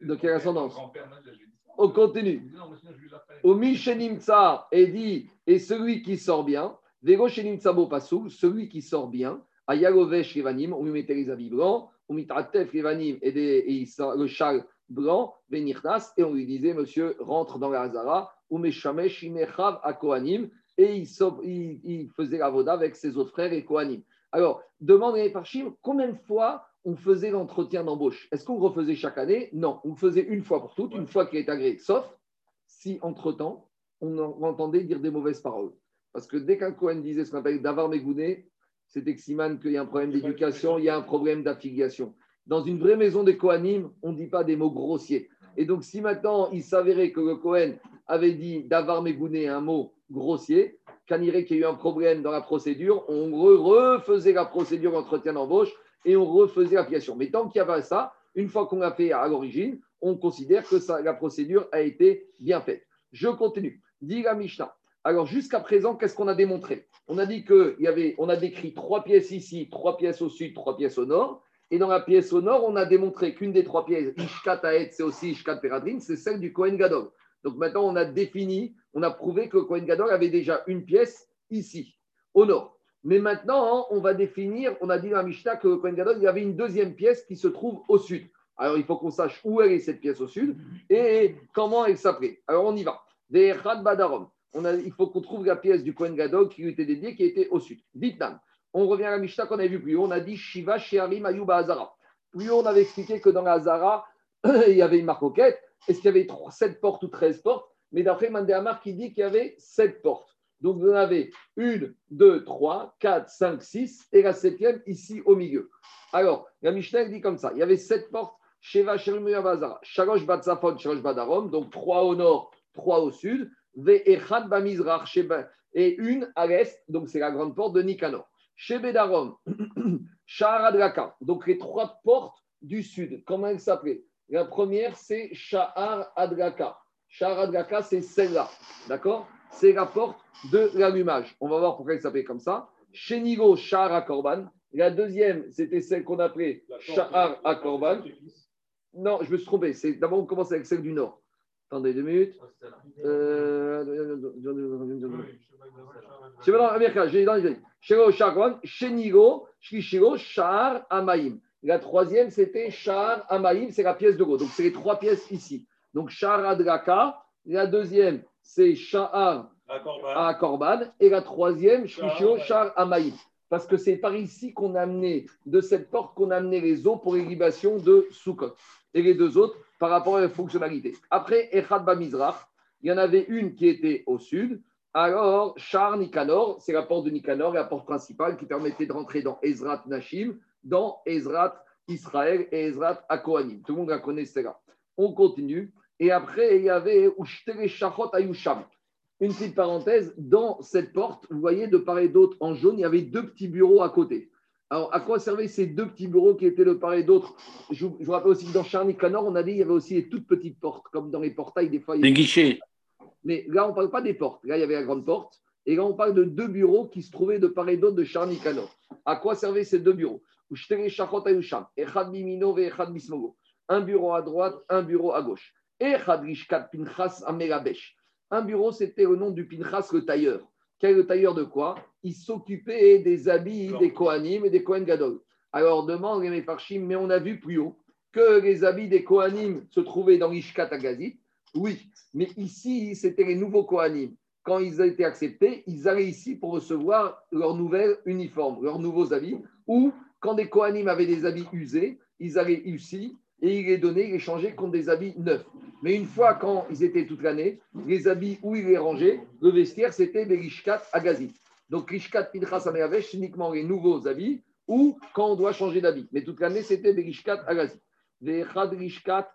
De quelle ascendance On continue. Au Mishenimtsa est dit, et celui qui sort bien, Vego Shenimtsabo Pasou, celui qui sort bien, Ayagovesh Rivanim, on lui mettait les habits blancs, on mitratef Rivanim et, et le châle blanc, Benirnas, et on lui disait, monsieur, rentre dans la Hazara, ou Meshamesh Imechav à Kohanim, et il, il, il faisait la voda avec ses autres frères et Kohanim. Alors, demande les Parchim, combien de fois on faisait l'entretien d'embauche? Est-ce qu'on refaisait chaque année? Non, on le faisait une fois pour toutes, une fois qu'il est agréé, sauf si entre-temps, on entendait dire des mauvaises paroles. Parce que dès qu'un Cohen disait ce qu'on appelle d'avoir mégouné, c'était Ximan qu'il y a un problème d'éducation, il y a un problème d'affiliation. Dans une vraie maison des Kohanim, on ne dit pas des mots grossiers. Et donc, si maintenant il s'avérait que le Cohen avait dit d'avoir mégouné un mot grossier, qu'il y a eu un problème dans la procédure, on refaisait la procédure d'entretien d'embauche et on refaisait l'application. Mais tant qu'il y avait ça, une fois qu'on l'a fait à l'origine, on considère que la procédure a été bien faite. Je continue. Dit Mishnah. Alors, jusqu'à présent, qu'est-ce qu'on a démontré? On a dit qu'il y avait, on a décrit trois pièces ici, trois pièces au sud, trois pièces au nord. Et dans la pièce au nord, on a démontré qu'une des trois pièces, Ishkat Aet, c'est aussi Ishkat Peradrin, c'est celle du Kohen Gadol. Donc maintenant, on a défini, on a prouvé que Kohen Gadol avait déjà une pièce ici, au nord. Mais maintenant, on va définir, on a dit dans la Mishnah que Kohen Gadol, il y avait une deuxième pièce qui se trouve au sud. Alors, il faut qu'on sache où est cette pièce au sud et comment elle s'appelait. Alors, on y va. Badarom. On a, il faut qu'on trouve la pièce du Kohen Gadol qui lui était dédiée, qui était au sud. Vietnam. On revient à la Mishnah qu'on avait vu plus haut. On a dit Shiva, Shearim, Ayuba, Azara. Plus haut, on avait expliqué que dans la Hazara, [CLEARS THROAT] il y avait une marque Est-ce qu'il y avait 7 portes ou 13 portes? Mais d'après Mandéamar, qui dit qu'il y avait 7 portes. Donc, vous en avez 1, 2, 3, 4, 5, 6 et la septième ici au milieu. Alors, la Mishnah dit comme ça il y avait 7 portes Sheva Bazara, Shalosh Batsafon, Shalosh donc trois au nord, trois au sud, et une à l'est, donc c'est la grande porte de Nicanor. Shebedarom, [CLEARS THROAT] Shahar Adraka, donc les trois portes du sud, comment elles s'appelaient? La première, c'est Shahar Adraka. Shahar Adraka, c'est celle-là, d'accord? C'est la porte de l'allumage. On va voir pourquoi elle s'appelait comme ça. Shenigo Shahar Akorban. La deuxième, c'était celle qu'on appelait Shahar Akorban. Non, je me suis trompé. D'abord, on commence avec celle du Nord. Attendez deux minutes. Euh, c'est maintenant Américain. J'ai dans les Shenigo, Shishiro, Shahar, Amaim. La troisième, c'était Shahar, Amaim, c'est la pièce de go. Donc, c'est les trois pièces ici. Donc, Shahar Adraka. La deuxième, c'est Shahar à Korban. Et la troisième, Shishiro, Shahar, Amaim parce que c'est par ici qu'on a amené, de cette porte qu'on a amené les eaux pour l'irrigation de Sukkot. Et les deux autres par rapport à la fonctionnalité. Après, Echad Bamizrach, il y en avait une qui était au sud. Alors, Char Nikanor, c'est la porte de Nikanor, la porte principale qui permettait de rentrer dans Ezrat Nashim, dans Ezrat Israël et Ezrat Akohanim. Tout le monde la connaît, celle-là. On continue. Et après, il y avait Ushtere Ayusham. Une petite parenthèse, dans cette porte, vous voyez de part et d'autre en jaune, il y avait deux petits bureaux à côté. Alors, à quoi servaient ces deux petits bureaux qui étaient de part et d'autre je, vous rappelle aussi que dans Charny Canor, on a dit qu'il y avait aussi des toutes petites portes, comme dans les portails, des fois. Des guichets. Mais là, on ne parle pas des portes. Là, il y avait la grande porte. Et là, on parle de deux bureaux qui se trouvaient de part et d'autre de Charny Canor. À quoi servaient ces deux bureaux Un bureau à droite, un bureau à gauche. Un bureau, c'était au nom du Pinchas, le tailleur. Quel est le tailleur de quoi Il s'occupait des habits des Kohanim et des Kohen Gadol. Alors, demande les Mefarchim, mais on a vu plus haut que les habits des Kohanim se trouvaient dans l'Ishkat Agazit. Oui, mais ici, c'était les nouveaux Kohanim. Quand ils ont été acceptés, ils allaient ici pour recevoir leur nouvel uniforme, leurs nouveaux habits. Ou quand des Kohanim avaient des habits usés, ils allaient ici et il les donnait, il les changeait contre des habits neufs. Mais une fois, quand ils étaient toute l'année, les habits où il les rangeait, le vestiaire, c'était des Rishkat Agazit. Donc, Rishkat Pinchas Ameavesh, uniquement les nouveaux habits, ou quand on doit changer d'habit. Mais toute l'année, c'était des Rishkat Agazit. Des Rishkat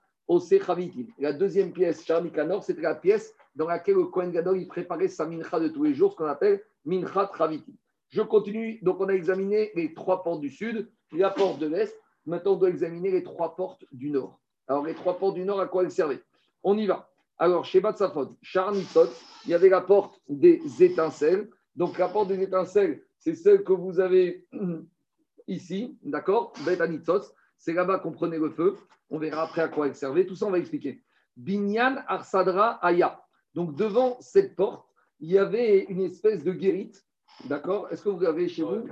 La deuxième pièce, Charmikanor, c'était la pièce dans laquelle le Kohen Gadol il préparait sa mincha de tous les jours, ce qu'on appelle mincha traviti. Je continue. Donc, on a examiné les trois portes du sud, la porte de l'est. Maintenant, on doit examiner les trois portes du nord. Alors, les trois portes du nord, à quoi elles servaient? On y va. Alors, chez Batsafot, Charnitot, il y avait la porte des étincelles. Donc, la porte des étincelles, c'est celle que vous avez [CLEARS THROAT] ici, d'accord Betanitos, c'est là-bas qu'on prenait le feu. On verra après à quoi elle servait. Tout ça, on va expliquer. Binyan Arsadra Aya. Donc, devant cette porte, il y avait une espèce de guérite. D'accord Est-ce que vous l'avez chez vous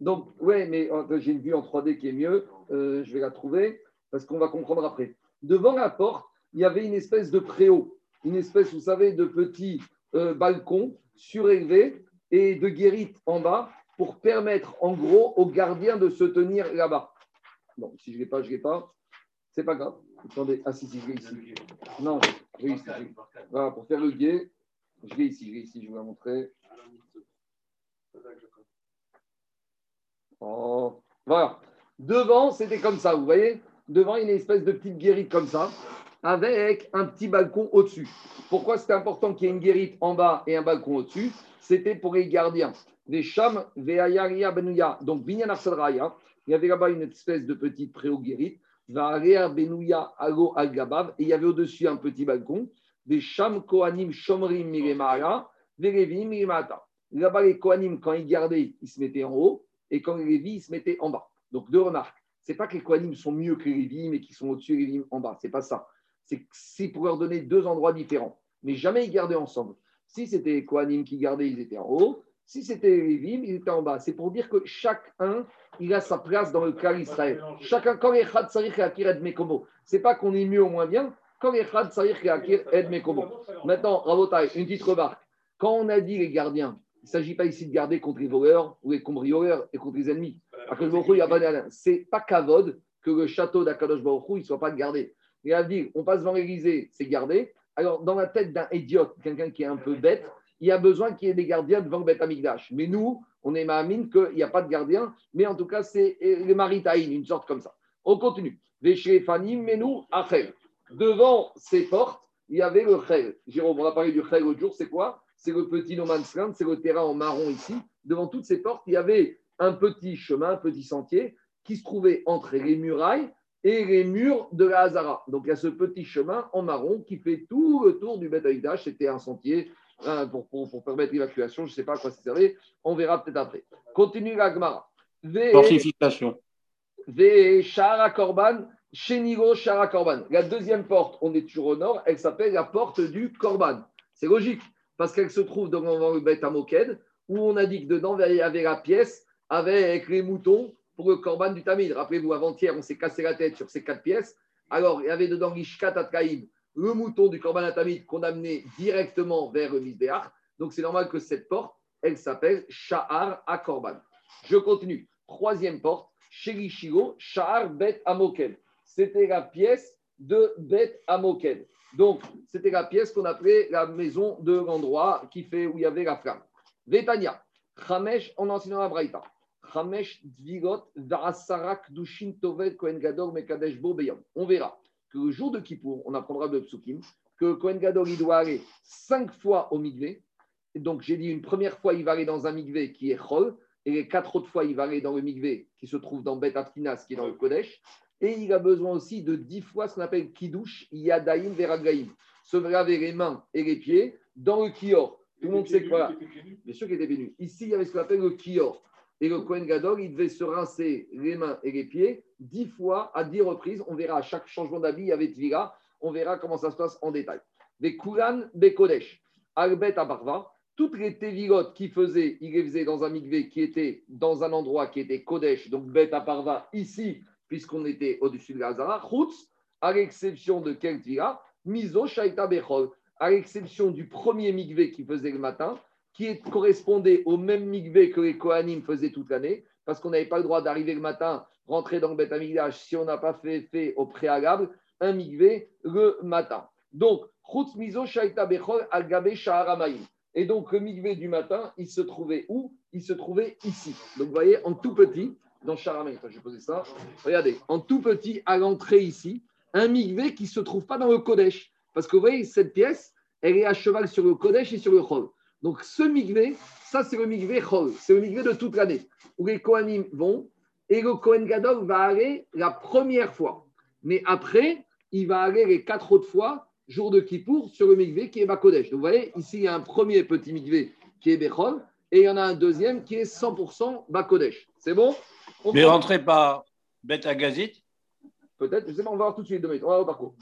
Donc, ouais, mais j'ai une vue en 3D qui est mieux. Euh, je vais la trouver parce qu'on va comprendre après. Devant la porte, il y avait une espèce de préau, une espèce, vous savez, de petit euh, balcon surélevé et de guérite en bas pour permettre en gros aux gardiens de se tenir là-bas. Bon, si je ne l'ai pas, je ne l'ai pas. C'est pas grave. Attendez, ah si, si, je l'ai ici. Non, je l'ai ici. Voilà, pour faire le guet, je l'ai ici, je l'ai ici, je vais vous la montrer. Oh, voilà. Devant, c'était comme ça, vous voyez Devant, il y a une espèce de petite guérite comme ça, avec un petit balcon au-dessus. Pourquoi c'était important qu'il y ait une guérite en bas et un balcon au-dessus? C'était pour les gardiens des Sham Veayaria Benouya. Donc, Binyan Raya, il y avait là-bas une espèce de petite préau-guérite. Veayaria Benouya Alo Al Gabav. Et il y avait au-dessus un petit balcon. Des Sham Kohanim Shomrim Miremara. Verevim Miremata. Là-bas, les Kohanim, quand ils gardaient, ils se mettaient en haut. Et quand les Lévis, ils se mettaient en bas. Donc, deux remarques. C'est pas que les Kohanim sont mieux que les Lévis, mais qu'ils sont au-dessus et les Lévim en bas. C'est pas ça. C'est pour leur donner deux endroits différents. Mais jamais ils gardaient ensemble. Si c'était les Kohanim qui gardaient, ils étaient en haut. Si c'était les Lévim, ils étaient en bas. C'est pour dire que chacun, il a sa place dans le cas Israël. Chacun, quand les Chad Sarich Akir Ed Mekomo, c'est pas qu'on est mieux ou moins bien. Quand les Chad Sarich Akir Ed Mekomo. Maintenant, Rabotai, une petite remarque. Quand on a dit les gardiens, il ne s'agit pas ici de garder contre les voleurs ou les cambrioleurs et contre les ennemis. C'est pas Kavod que le château d'Akadosh Baruch ne soit pas gardé. Il a dit, on passe devant l'Élysée, c'est gardé. Alors, dans la tête d'un idiote, quelqu'un qui est un peu bête, il y a besoin qu'il y ait des gardiens devant le Beth Amigdash. Mais nous, on est ma'amine qu'il n'y a pas de gardien, mais en tout cas, c'est les maritaïnes, une sorte comme ça. On continue. Fanim, mais nous, Achel. Devant ces portes, il y avait le Chel. Jérôme, on a parlé du Chel l'autre jour, c'est quoi? C'est le petit no man's land, c'est le terrain en marron ici. Devant toutes ces portes, il y avait un petit chemin, un petit sentier qui se trouvait entre les murailles et les murs de la Hazara. Donc il y a ce petit chemin en marron qui fait tout le tour du Beth C'était un sentier Hein, pour, permettre l'évacuation. Je ne sais pas à quoi ça servait. On verra peut-être après. Continue la Gemara. Fortification. Ve Shara Korban, Shenigo Shara Korban. La deuxième porte, on est toujours au nord, elle s'appelle la porte du Korban. C'est logique, parce qu'elle se trouve devant le Beth Amoked, où on a dit que dedans, il y avait la pièce avec les moutons pour le Korban du Tamid. Rappelez-vous, avant-hier, on s'est cassé la tête sur ces quatre pièces. Alors, il y avait dedans l'Ishkat Atkaïm, le mouton du Korban Atamid qu'on amenait directement vers le. Donc c'est normal que cette porte, elle s'appelle Sha'ar à Korban. Je continue. Troisième porte, Sherishiro, Sha'ar Bet Amoken. C'était la pièce de Bet Amoken. Donc c'était la pièce qu'on appelait la maison de l'endroit qui fait où il y avait la flamme. Vetania, Chamesh, en enseignant la Braïta. Chamesh Dvigot, Varasarak, Dushin, Tovel, Kohen Gador, Mekadesh, Beyam. On verra le jour de Kippour, on apprendra de Psukim, que Kohen Gadol, il doit aller cinq fois au Migvé. Donc, j'ai dit une première fois, il va aller dans un Migvé qui est Chol, et les quatre autres fois, il va aller dans le Migvé qui se trouve dans Bet Atkinas, qui est dans le Kodesh. Et il a besoin aussi de dix fois ce qu'on appelle Kiddush, Yadaim, Veragaim. Se laver les mains et les pieds dans le Kior. Tout le monde sait quoi Bien sûr qu'il était venu. Ici, il y avait ce qu'on appelle le Kior. Et le Kohen Gadol, il devait se rincer les mains et les pieds dix fois à dix reprises. On verra à chaque changement d'habit, avait Tvira. On verra comment ça se passe en détail. Des Kulan, des Kodesh, Albet Abarva, toutes les tévilotes qu'il faisait, il les faisait dans un mikvé qui était dans un endroit qui était Kodesh, donc Bet Abarva, ici, puisqu'on était au-dessus de la Hazara, Chutz, à l'exception de quel Tvira, Miso Shaita Bechol, à l'exception du premier mikvé qu'il faisait le matin, qui correspondait au même mikvé que les Kohanim faisaient toute l'année, parce qu'on n'avait pas le droit d'arriver le matin, rentrer dans le Beth si on n'a pas fait, au préalable un mikvé le matin. Donc, Chutz Mizo Shaita Bechol al Et donc, le mikvé du matin, il se trouvait où? Il se trouvait ici. Donc, vous voyez, en tout petit, dans Sharamay, je vais poser ça. Regardez, en tout petit, à l'entrée ici, un mikvé qui ne se trouve pas dans le Kodesh. Parce que vous voyez, cette pièce, elle est à cheval sur le Kodesh et sur le Chol. Donc ce migvé, ça c'est le migvé Chol, c'est le migvé de toute l'année, où les Kohanim vont, et le Kohen Gadol va aller la première fois. Mais après, il va aller les quatre autres fois, jour de Kippour, sur le migvé qui est Bakodesh. Donc vous voyez, ici il y a un premier petit migvé qui est Bechol, et il y en a un deuxième qui est 100% Bakodesh. C'est bon? Mais rentrez pas bête à gazite Peut-être, je sais pas, on va voir tout de suite. On va voir par contre.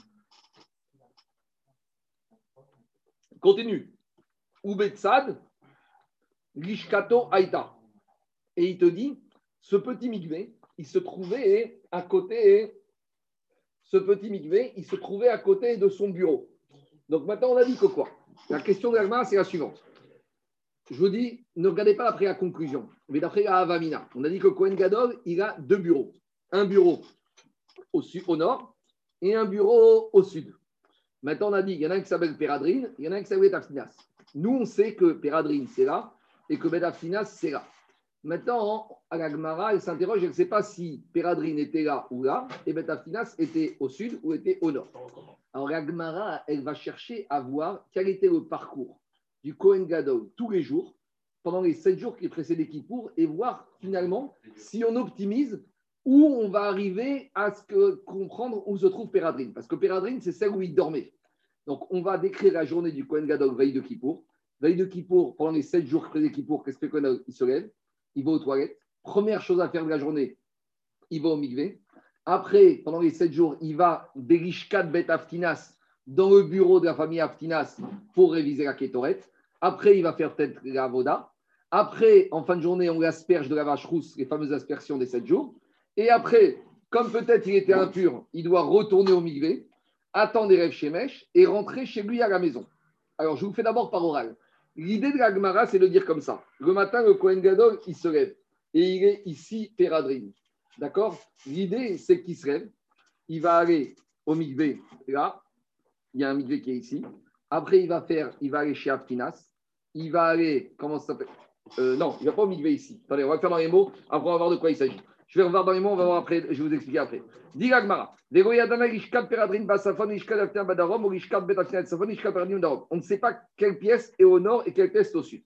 Continue. Ubetsad, Lishkato Aïta. Et il te dit, ce petit migvé, il se trouvait à côté, ce petit migvé, il se trouvait à côté de son bureau. Donc maintenant, on a dit que quoi? La question de c'est la suivante. Je vous dis, ne regardez pas après la conclusion, mais d'après la Avamina. On a dit que Cohen Gadol, il a deux bureaux. Un bureau au, nord et un bureau au sud. Maintenant, on a dit, il y en a un qui s'appelle Péradrine, il y en a un qui s'appelle Betaftinas. Nous, on sait que Péradrine, c'est là, et que Betaftinas, c'est là. Maintenant, à la elle s'interroge, elle ne sait pas si Péradrine était là ou là, et Betaftinas était au sud ou était au nord. Alors, la elle va chercher à voir quel était le parcours du Kohen Gadol tous les jours, pendant les sept jours qui précédaient Kippour, et voir finalement si on optimise où on va arriver à ce que, comprendre où se trouve Péradrine. Parce que Péradrine, c'est celle où il dormait. Donc, on va décrire la journée du Kohen Gadol veille de Kippour. Veille de Kippour, pendant les sept jours précédés Kippour, qu'est-ce que Kohen Il se lève, il va aux toilettes. Première chose à faire de la journée, il va au Migvé. Après, pendant les sept jours, il va Berishkat Bet Aftinas dans le bureau de la famille Aftinas pour réviser la Kétoret. Après, il va faire peut-être la Voda. Après, en fin de journée, on l'asperge de la vache rousse, les fameuses aspersions des sept jours. Et après, comme peut-être il était impur, il doit retourner au Migvé, attendre chez Mèche et rentrer chez lui à la maison. Alors, je vous fais d'abord par oral. L'idée de la Gemara, c'est de dire comme ça. Le matin, le Kohen Gadol, il se lève. Et il est ici, Péradrine. D'accord? L'idée, c'est qu'il se lève. Il va aller au Migvé, là. Il y a un Migvé qui est ici. Après, il va faire, il va aller chez Aftinas. Il va aller, comment ça s'appelle? Euh, Non, il ne va pas au Migvé ici. Attendez, on va faire dans les mots. Après, on va voir de quoi il s'agit. Je vais revoir dans les mots, on va voir après, je vais vous expliquer après. On ne sait pas quelle pièce est au nord et quelle pièce est au sud.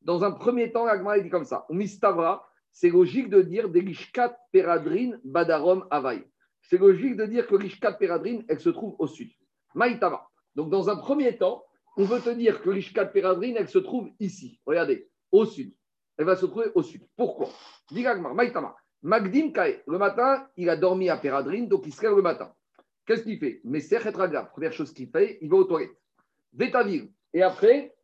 Dans un premier temps, Agmara dit comme ça. Mistavra, c'est logique de dire des Rishkat Peradrin Badarom Avaï. C'est logique de dire que Rishkat Peradrin, elle se trouve au sud. Maïtava. Donc, dans un premier temps, on veut te dire que Rishkat Peradrin, elle se trouve ici. Regardez, au sud. Elle va se trouver au sud. Pourquoi? Agmara, Maïtama. Magdim Kae, le matin, il a dormi à Péradrine, donc il se lève le matin. Qu'est-ce qu'il fait? Mais grave. Première chose qu'il fait, il va aux toilettes. Vétavir. Et après,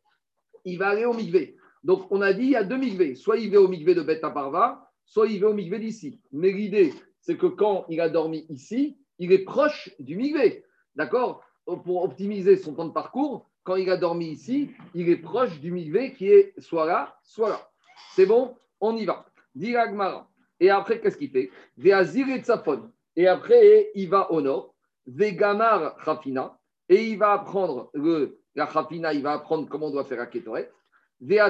il va aller au Migvé. Donc, on a dit il y a deux Migvé. Soit il va au Migvé de Beta Parva, soit il va au Migvé d'ici. Mais l'idée, c'est que quand il a dormi ici, il est proche du Migvé. D'accord? Pour optimiser son temps de parcours, quand il a dormi ici, il est proche du Migvé qui est soit là, soit là. C'est bon? On y va. Diragmara. Et après, qu'est-ce qu'il fait? Et après, il va au nord. Vegamar Rafina. Et il va apprendre le, la Rafina, il va apprendre comment on doit faire la Ketoret. Bet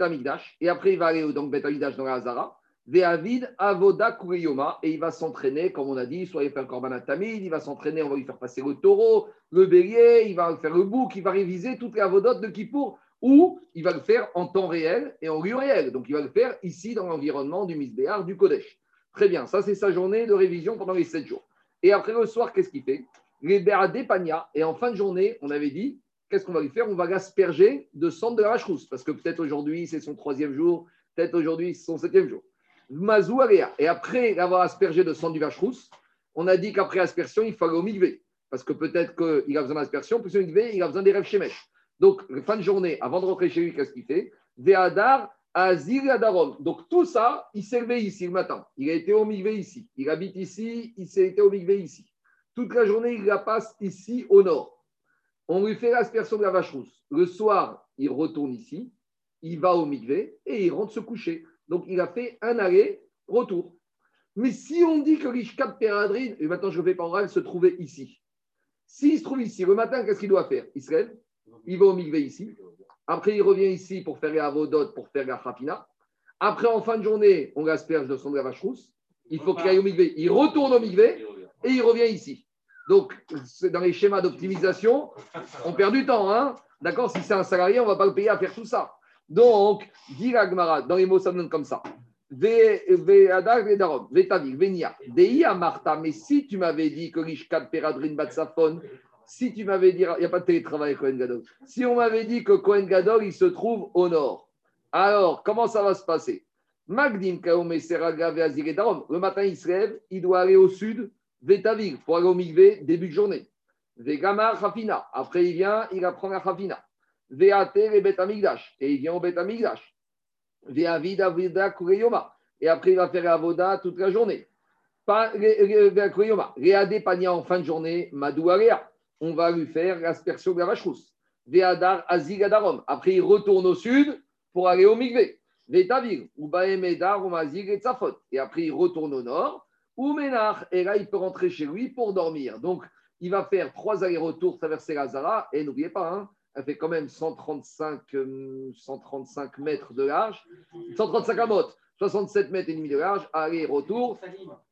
Amigdash. Et après, il va aller donc Bet Amigdash dans la Hazara. Veavid Avoda Kureyoma. Et il va s'entraîner, comme on a dit, soit il fait un Korban Tamid, il va s'entraîner, on va lui faire passer le taureau, le bélier, il va faire le bouc, il va réviser toutes les avodotes de Kippour ou il va le faire en temps réel et en lieu réel. Donc, il va le faire ici dans l'environnement du Misbéar, du Kodesh. Très bien, ça c'est sa journée de révision pendant les 7 jours. Et après le soir, qu'est-ce qu'il fait? Les Béadépania, et en fin de journée, on avait dit, qu'est-ce qu'on va lui faire? On va l'asperger de sang de la rousse, parce que peut-être aujourd'hui c'est son troisième jour, peut-être aujourd'hui c'est son septième jour. Mazou Et après avoir aspergé de sang du vache rousse, on a dit qu'après aspersion, il fallait au migvé. Parce que peut-être qu'il a besoin d'aspersion, plus au migvé, il a besoin des rêves mèche. Donc, fin de journée, avant de rentrer chez lui, qu'est-ce qu'il fait? Ve'adar Azir Adarom. Donc, tout ça, il s'est levé ici le matin. Il a été au Migvé ici. Il habite ici. Il s'est été au Migvé ici. Toute la journée, il la passe ici au nord. On lui fait l'aspersion de la vache rousse. Le soir, il retourne ici. Il va au Migvé et il rentre se coucher. Donc, il a fait un aller-retour. Mais si on dit que l'Ishkat Peradrine, et maintenant je vais pas en se trouvait ici. S'il se trouve ici, le matin, qu'est-ce qu'il doit faire? Il se lève, il va au Migvé ici. Après, il revient ici pour faire la Avodot, pour faire la Khafina. Après, en fin de journée, on l'asperge de son vache rousse. Il faut qu'il aille au Migvé. Il retourne au Migvé et il revient ici. Donc, dans les schémas d'optimisation, on perd du temps. Hein D'accord Si c'est un salarié, on ne va pas le payer à faire tout ça. Donc, dit Agmara, dans les mots, ça donne comme ça. Mais si tu m'avais dit que Rishkat Peradrin Batsafon, si tu m'avais dit, il n'y a pas de télétravail Cohen Gadol, si on m'avait dit que Cohen Gadol, il se trouve au nord, alors comment ça va se passer? Magdim Le matin, il se lève, il doit aller au sud, Vetavir, pour aller au Migvé, début de journée. Vegamar Rafina. Après, il vient, il apprend la Rafina. Veate le Betamigdash. Et il vient au Betamigdash. Veavida Vida Kureyoma. Et après, il va faire la Voda toute la journée. Réadé Pania en fin de journée, Madouarea. On va lui faire l'aspersion de la vache Veadar Azigadarom. Après, il retourne au sud pour aller au Migvé. Vetavir, Ubaemedar, Umazig et Tzafot. Et après, il retourne au nord. Ou Ménard. Et là, il peut rentrer chez lui pour dormir. Donc, il va faire trois allers-retours, traverser la Zara. Et n'oubliez pas, hein, elle fait quand même 135, 135 euh, mètres de large. 135 à mot, 67 mètres et demi de large. Aller-retour.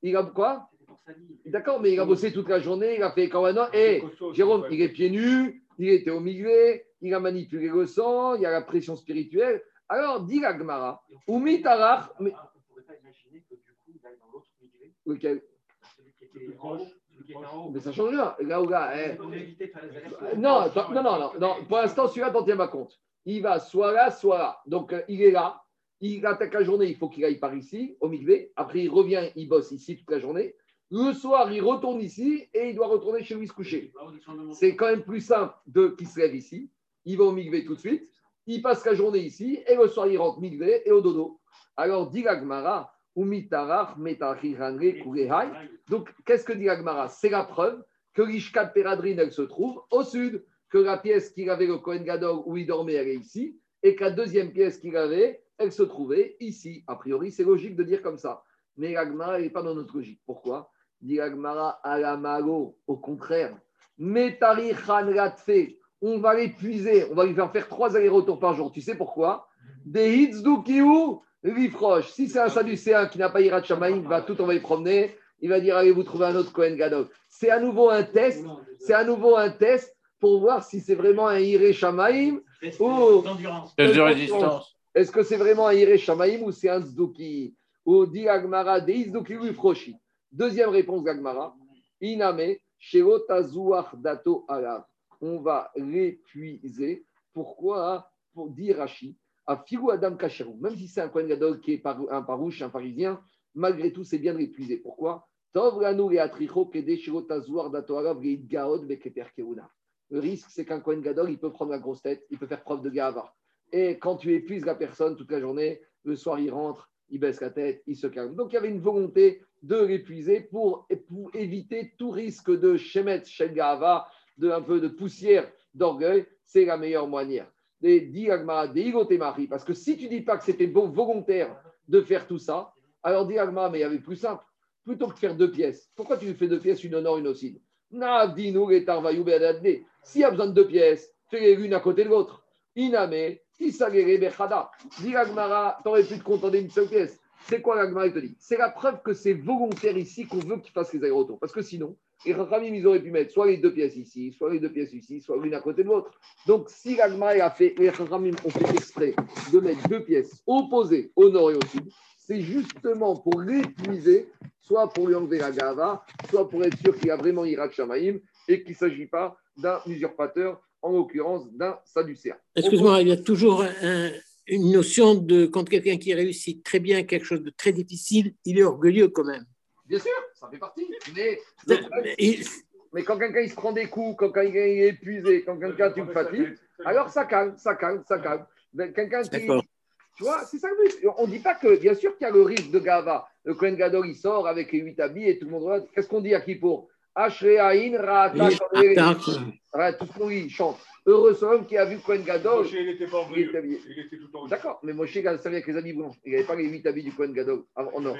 Il a quoi? D'accord, mais il a bossé toute la journée, il a fait quand même. Et Jérôme, il est pieds nus, il était au milieu, il a manipulé le sang, il y a la pression spirituelle. Alors, dit la Gemara, ou mitarach. Ah, on ne pourrait pas imaginer que du coup, il aille dans l'autre milieu. Lequel? Mais ça change rien. Là, là, eh. non, non, non, non, Pour l'instant, celui-là, t'en tiens pas compte. Il va soit là, soit là. Donc, euh, il est là. Il attaque la journée. Il faut qu'il aille par ici, au Migvé. Après, il revient, il bosse ici toute la journée. Le soir, il retourne ici et il doit retourner chez lui se coucher. C'est quand même plus simple qu'il se lève ici. Il va au Migvé tout de suite. Il passe la journée ici et le soir, il rentre Migvé et au dodo. Alors, dit Gmara, donc, qu'est-ce que dit Agmara C'est la preuve que l'Ishkat Peradrin, se trouve au sud, que la pièce qu'il avait, le Kohen Gadol, où il dormait, elle est ici, et que la deuxième pièce qu'il avait, elle se trouvait ici. A priori, c'est logique de dire comme ça. Mais l'Agmara, elle n'est pas dans notre logique. Pourquoi? Dit la malo, au contraire. Metari Latfe, on va l'épuiser, on va lui faire faire trois allers-retours par jour. Tu sais pourquoi? Des Hitzdukiou Vifroche, si c'est un Sadducéen qui n'a pas Irat Shamaïm, il va tout envoyer promener, il va dire allez vous trouver un autre Kohen Gadol. C'est à nouveau un test, c'est à nouveau un test pour voir si c'est vraiment un Iré Shamaïm ou test de résistance. Est-ce que c'est vraiment un Iré Shamaïm ou c'est un Zdouki ou dit Agmara Deizduki Vifrochi Deuxième réponse d'Agmara Iname Dato Alav. On va l'épuiser. Pourquoi? Pour dire Rashi à Filou Adam Kacherou, même si c'est un Kohen Gadol qui est un parouche, un parisien, malgré tout, c'est bien de l'épuiser. Pourquoi Le risque, c'est qu'un Kohen Gadol, il peut prendre la grosse tête, il peut faire preuve de gava. Et quand tu épuises la personne toute la journée, le soir, il rentre, il baisse la tête, il se calme. Donc, il y avait une volonté de l'épuiser pour, éviter tout risque de shemet, gava, de un peu de poussière, d'orgueil. C'est la meilleure manière des parce que si tu dis pas que c'était volontaire de faire tout ça, alors dis mais il y avait plus simple. Plutôt que de faire deux pièces, pourquoi tu fais deux pièces, une au nord, une sud S'il y a besoin de deux pièces, fais-les l'une à côté de l'autre. Iname, Isagere Bechada. Dis Agmara, t'aurais pu te contenter d'une seule pièce. C'est quoi l'Agmara te dit? C'est la preuve que c'est volontaire ici qu'on veut qu'il fasse les aérotours. Parce que sinon, les Rachamim, ils auraient pu mettre soit les deux pièces ici, soit les deux pièces ici, soit l'une à côté de l'autre. Donc, si l'Agma a fait, les Rachamim ont fait exprès de mettre deux pièces opposées au nord et au sud, c'est justement pour l'épuiser, soit pour lui enlever la gava, soit pour être sûr qu'il y a vraiment Irak Shamaïm et qu'il ne s'agit pas d'un usurpateur, en l'occurrence d'un Sadducéen. Excuse-moi, il y a toujours une notion de quand quelqu'un qui réussit très bien quelque chose de très difficile, il est orgueilleux quand même. Bien sûr, ça fait partie. Mais, mais quand quelqu'un se prend des coups, quand quelqu'un est épuisé, quand quelqu'un tu me fatigues, alors ça calme, ça calme, ça calme. Quelqu'un qui. Tu vois, c'est ça le but. On ne dit pas que, bien sûr qu'il y a le risque de Gava. Le Kohen Gadol, il sort avec les huit habits et tout le monde. Qu'est-ce qu'on dit à qui pour Ashreaïn, dit, chante. Heureux homme qui a vu Kohen Gadol. Moshe, il n'était pas en il était, il était tout en D'accord, mais Moshe savait avec les habits blancs. Il n'avait pas les huit habits du Kohen Gadol en or.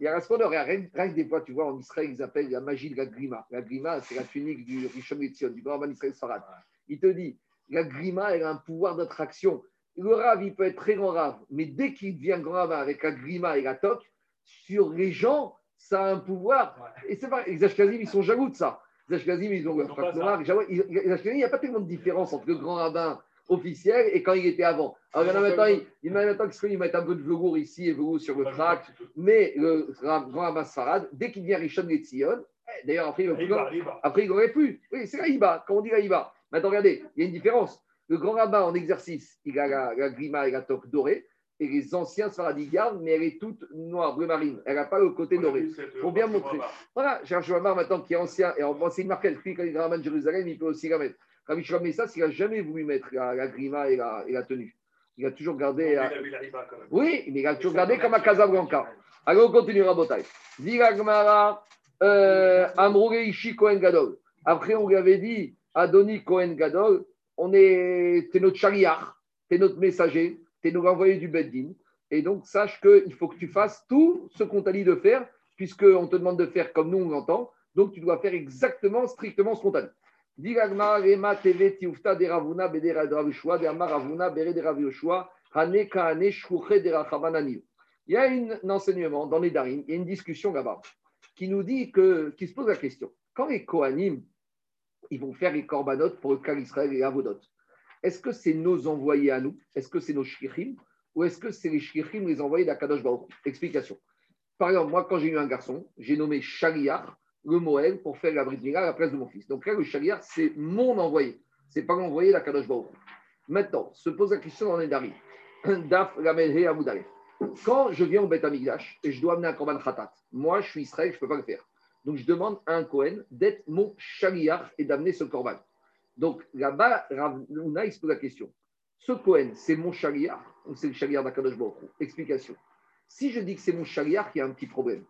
Il y a qu'on aurait rien, que des fois, tu vois, en Israël, ils appellent la magie de la grima. La grima, c'est la tunique du Rishon Lezion, du Grand Israël Farad. Il te dit, la grima, elle a un pouvoir d'attraction. Le rave, il peut être très grand rave, mais dès qu'il devient grand rave avec la grima et la toque, sur les gens, ça a un pouvoir. Et c'est pas, les Ashkazim, ils sont jaloux de ça. Les Ashkenazim, ils ont le Ils ont frac pas ça. noir. J'avoue, ils- Les Ashkenazim, il n'y a pas tellement de différence entre le grand rabbin officiel et quand il était avant. Alors, il y en a maintenant, il, il y en a maintenant qui mettent un peu de velours ici et velours sur le frac. Mais le ra- grand rabbin Sfarad, dès qu'il devient Rishon Letzion, eh, d'ailleurs, après, il n'aurait plus. Oui, c'est Raïba, quand on dit Raïba. Maintenant, regardez, il y a une différence. Le grand rabbin en exercice, il a la, la grima et la toque dorée, et les anciens Sfaradi gardent, mais elle est toute noire, bleu marine. Elle n'a pas le côté doré. Faut bien montrer. Voilà, j'ai un Shouamar maintenant qui est ancien, et en- une marque puis quand il rabbin de Jérusalem, il peut aussi la mettre. Rabbi Shlomo Messas, il n'a jamais voulu mettre la, la grima et la, et la tenue. Il a toujours gardé. La oui, mais il a toujours gardé comme à Casablanca. Alors, on continue, Rabotai. Zira Gmara, euh, Amroure Ishi Kohen Gadol. Après, on lui avait dit, Adoni Kohen Gadol, on est, t'es notre chariach, t'es notre messager, t'es notre envoyé du Beddin. Et donc, sache qu'il faut que tu fasses tout ce qu'on t'a dit de faire, puisqu'on te demande de faire comme nous, on l'entend. Donc, tu dois faire exactement, strictement ce qu'on t'a dit. Il y a un enseignement dans les Darim, il y a une discussion là-bas qui nous dit que, qui se pose la question quand les Kohanim, ils vont faire les corbanotes pour le cas d'Israël et l'Avodot, est-ce que c'est nos envoyés à nous? Est-ce que c'est nos shlichim? Ou est-ce que c'est les shlichim, les envoyés d'Akadosh Baruch Explication. Par exemple, moi, quand j'ai eu un garçon, j'ai nommé Shaliar, le Moël, pour faire la Brit à la place de mon fils. Donc là, le Shaliar, c'est mon envoyé. C'est pas l'envoyé d'Akadosh Baruch. Maintenant, se pose la question dans les Darim. [CLEARS THROAT] Daf Lamelhe Amoudalef. Quand je viens au Beth Amigdash et je dois amener un korban khatat, moi je suis Israël, je ne peux pas le faire. Donc je demande à un Kohen d'être mon shaliach et d'amener ce korban. Donc là-bas, Rav Huna, il se pose la question. Ce Kohen, c'est mon shaliach ou c'est le shaliach d'Akadosh Baruch Explication. Si je dis que c'est mon shaliach, il y a un petit problème.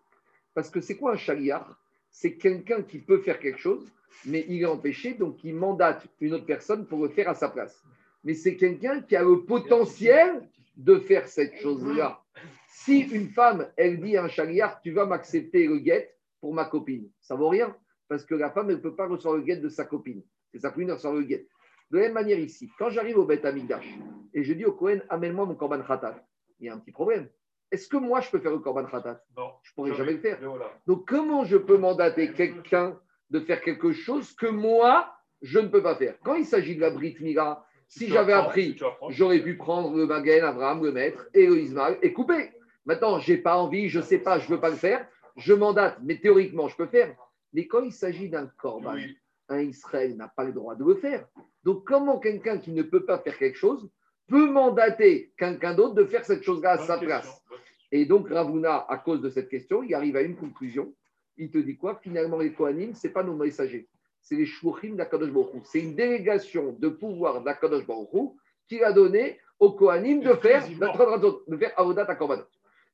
Parce que c'est quoi un shaliach C'est quelqu'un qui peut faire quelque chose, mais il est empêché, donc il mandate une autre personne pour le faire à sa place. Mais c'est quelqu'un qui a le potentiel de faire cette chose-là. Si une femme, elle dit à un chariard, tu vas m'accepter le guet pour ma copine, ça vaut rien, parce que la femme, elle ne peut pas recevoir le guet de sa copine. Qui reçoit le guet. De la même manière ici, quand j'arrive au Beth Amigdash et je dis au Cohen, amène-moi mon korban khatat, il y a un petit problème. Est-ce que moi, je peux faire le korban khatat? Non. Je ne pourrais jamais le faire. Voilà. Donc, comment je peux mandater quelqu'un de faire quelque chose que moi, je ne peux pas faire? Quand il s'agit de la Brit Mila, si j'avais appris, j'aurais pu prendre le Magen, Abraham, le maître et le Ismaël et couper. Maintenant, je n'ai pas envie, je ne sais pas, je ne veux pas le faire, je mandate, mais théoriquement, je peux faire. Mais quand il s'agit d'un corban, Oui. Un Israël n'a pas le droit de le faire. Donc, comment quelqu'un qui ne peut pas faire quelque chose peut mandater quelqu'un d'autre de faire cette chose-là à Bonne sa question. place et donc, Ravuna, à cause de cette question, il arrive à une conclusion. Il te dit quoi? Finalement, les Kohanim, ce n'est pas nos messagers. C'est les Shouchim d'Akadosh Baruch. C'est une délégation de pouvoir d'Akadosh Baruch qu'il a donné aux Kohanim de faire, de faire Avodat.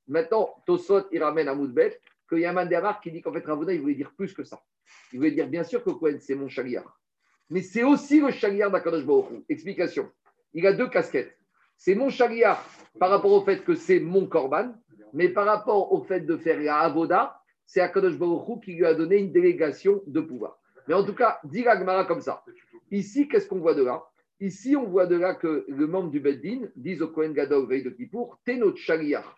Maintenant, Tosot, il ramène à Moudbet qu'il y a un Mandamar qui dit qu'en fait, Ravuna, il voulait dire plus que ça. Il voulait dire, bien sûr que Kohen, c'est mon chaliar. Mais c'est aussi le chaliar d'Akadosh Baruch. Explication. Il a deux casquettes. C'est mon chaliar par rapport au fait que c'est mon Korban, mais par rapport au fait de faire la Avoda, c'est Akadosh Baruch qui lui a donné une délégation de pouvoir. Mais en tout cas, dit Gemara comme ça. Ici, qu'est-ce qu'on voit de là? Ici, on voit de là que le membre du Beddin disent au Kohen Gadol, veille de Kippour, t'es notre chaliar.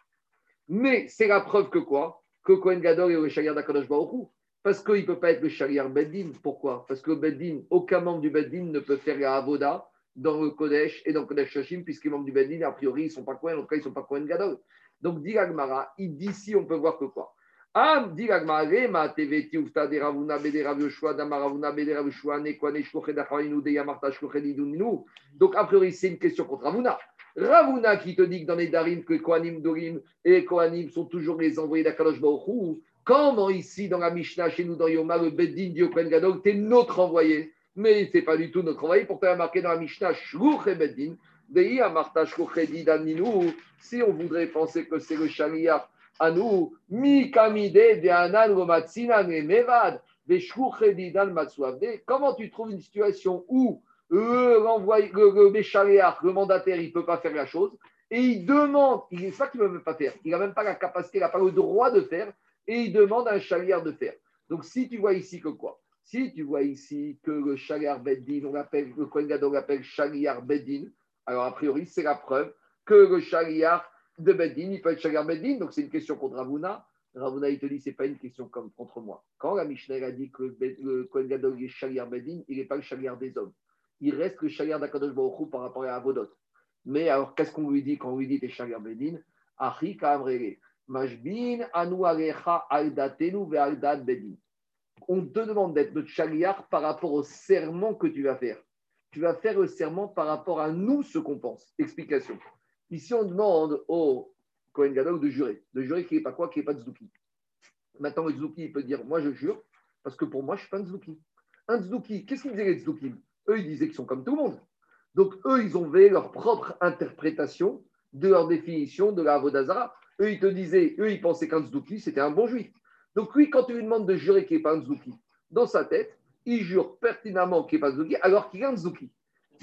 Mais c'est la preuve que quoi? Que Kohen Gadol est le chaliar d'Akadosh Baruch Hu. Parce qu'il ne peut pas être le chaliar Beddin. Pourquoi? Parce que Beddin, aucun membre du Beddin ne peut faire la Avoda dans le Kodesh et dans le Kodesh Shashim, puisqu'ils membres du Beddin, a priori, ils ne sont pas Kohen, en tout cas, ils ne sont pas Kohen Gadol. Donc, dit Agmara, d'ici, on peut voir que quoi? Am dit Agmara, ma teveti ufta de ravuna bede rav Yoshua, dama bede rav Yoshua, ne kwane shloche dacharinu de yamarta. Donc, a priori, c'est une question contre Ravuna. Ravuna qui te dit que dans les Darim, que Kohanim, Dorim et Kohanim sont toujours les envoyés d'Akadosh Baruch Hu. Comment ici, dans la Mishnah, chez nous, dans Yoma, le Beddin dit au Kohen Gadol, t'es notre envoyé mais ce n'est pas du tout notre envoyé. Pourtant, il y a marqué dans la Mishnah, Shluch et Beddin, Dei Amarta Didaninu. Si on voudrait penser que c'est le chariar à nous, Mi Kamide de Anan Romatsina Mevad, de Shluch et Matsuavde. Comment tu trouves une situation où l'envoyé- le, le, le mandataire, il ne peut pas faire la chose et il demande, il n'est pas qu'il ne peut même pas faire, il n'a même pas la capacité, il n'a pas le droit de faire et il demande à un chariar de faire. Donc, si tu vois ici que quoi? Si tu vois ici que le Shaliar Beddin, on l'appelle, le Kohen Gadol l'appelle Shaliar Beddin, alors a priori, c'est la preuve que le Shaliar de Beddin, il peut être Shaliar Beddin, donc c'est une question contre Ravuna. Ravuna, il te dit, ce n'est pas une question contre moi. Quand la Mishnah a dit que le Kohen Gadol est Shaliar Bedin, il n'est pas le Shaliar des hommes. Il reste le Shaliar d'Akadosh Baruch par rapport à Avodot. Mais alors, qu'est-ce qu'on lui dit quand on lui dit t'es Shaliar Bedin? Alecha Aldatenu Bedin. On te demande d'être notre Shaliar par rapport au serment que tu vas faire. Tu vas faire le serment par rapport à nous, ce qu'on pense. Explication. Ici, on demande au Kohen Gadol de jurer. De jurer qu'il n'est pas quoi Qu'il n'est pas de Tzouki. Maintenant, le Tzouki, il peut dire Moi, je jure, parce que pour moi, je ne suis pas un Tzouki. Un Tzouki, qu'est-ce qu'ils disaient les Tzoukim Eux, ils disaient qu'ils sont comme tout le monde. Donc, eux, ils ont fait leur propre interprétation de leur définition de la Avodazara. Eux, ils te disaient, eux, ils pensaient qu'un Tzouki, c'était un bon juif. Donc, lui, quand tu lui demandes de jurer qu'il n'est pas un Tzouki, dans sa tête, il jure pertinemment qu'il n'est pas un Tzouki, alors qu'il est un Tzouki.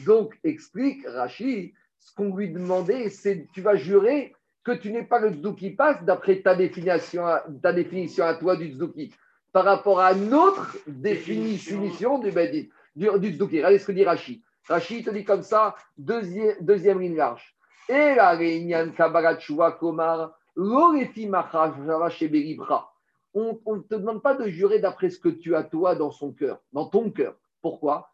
Donc, explique Rachid, ce qu'on lui demandait, c'est tu vas jurer que tu n'es pas le Tzouki passe d'après ta définition, ta définition à toi du Tzouki, par rapport à notre définition du Bedi, du, du. Regardez ce que dit Rachid. Rachid te dit comme ça, deuxième, deuxième ligne large. Et la réunion Komar, l'orefi on ne te demande pas de jurer d'après ce que tu as toi dans son cœur, dans ton cœur. Pourquoi?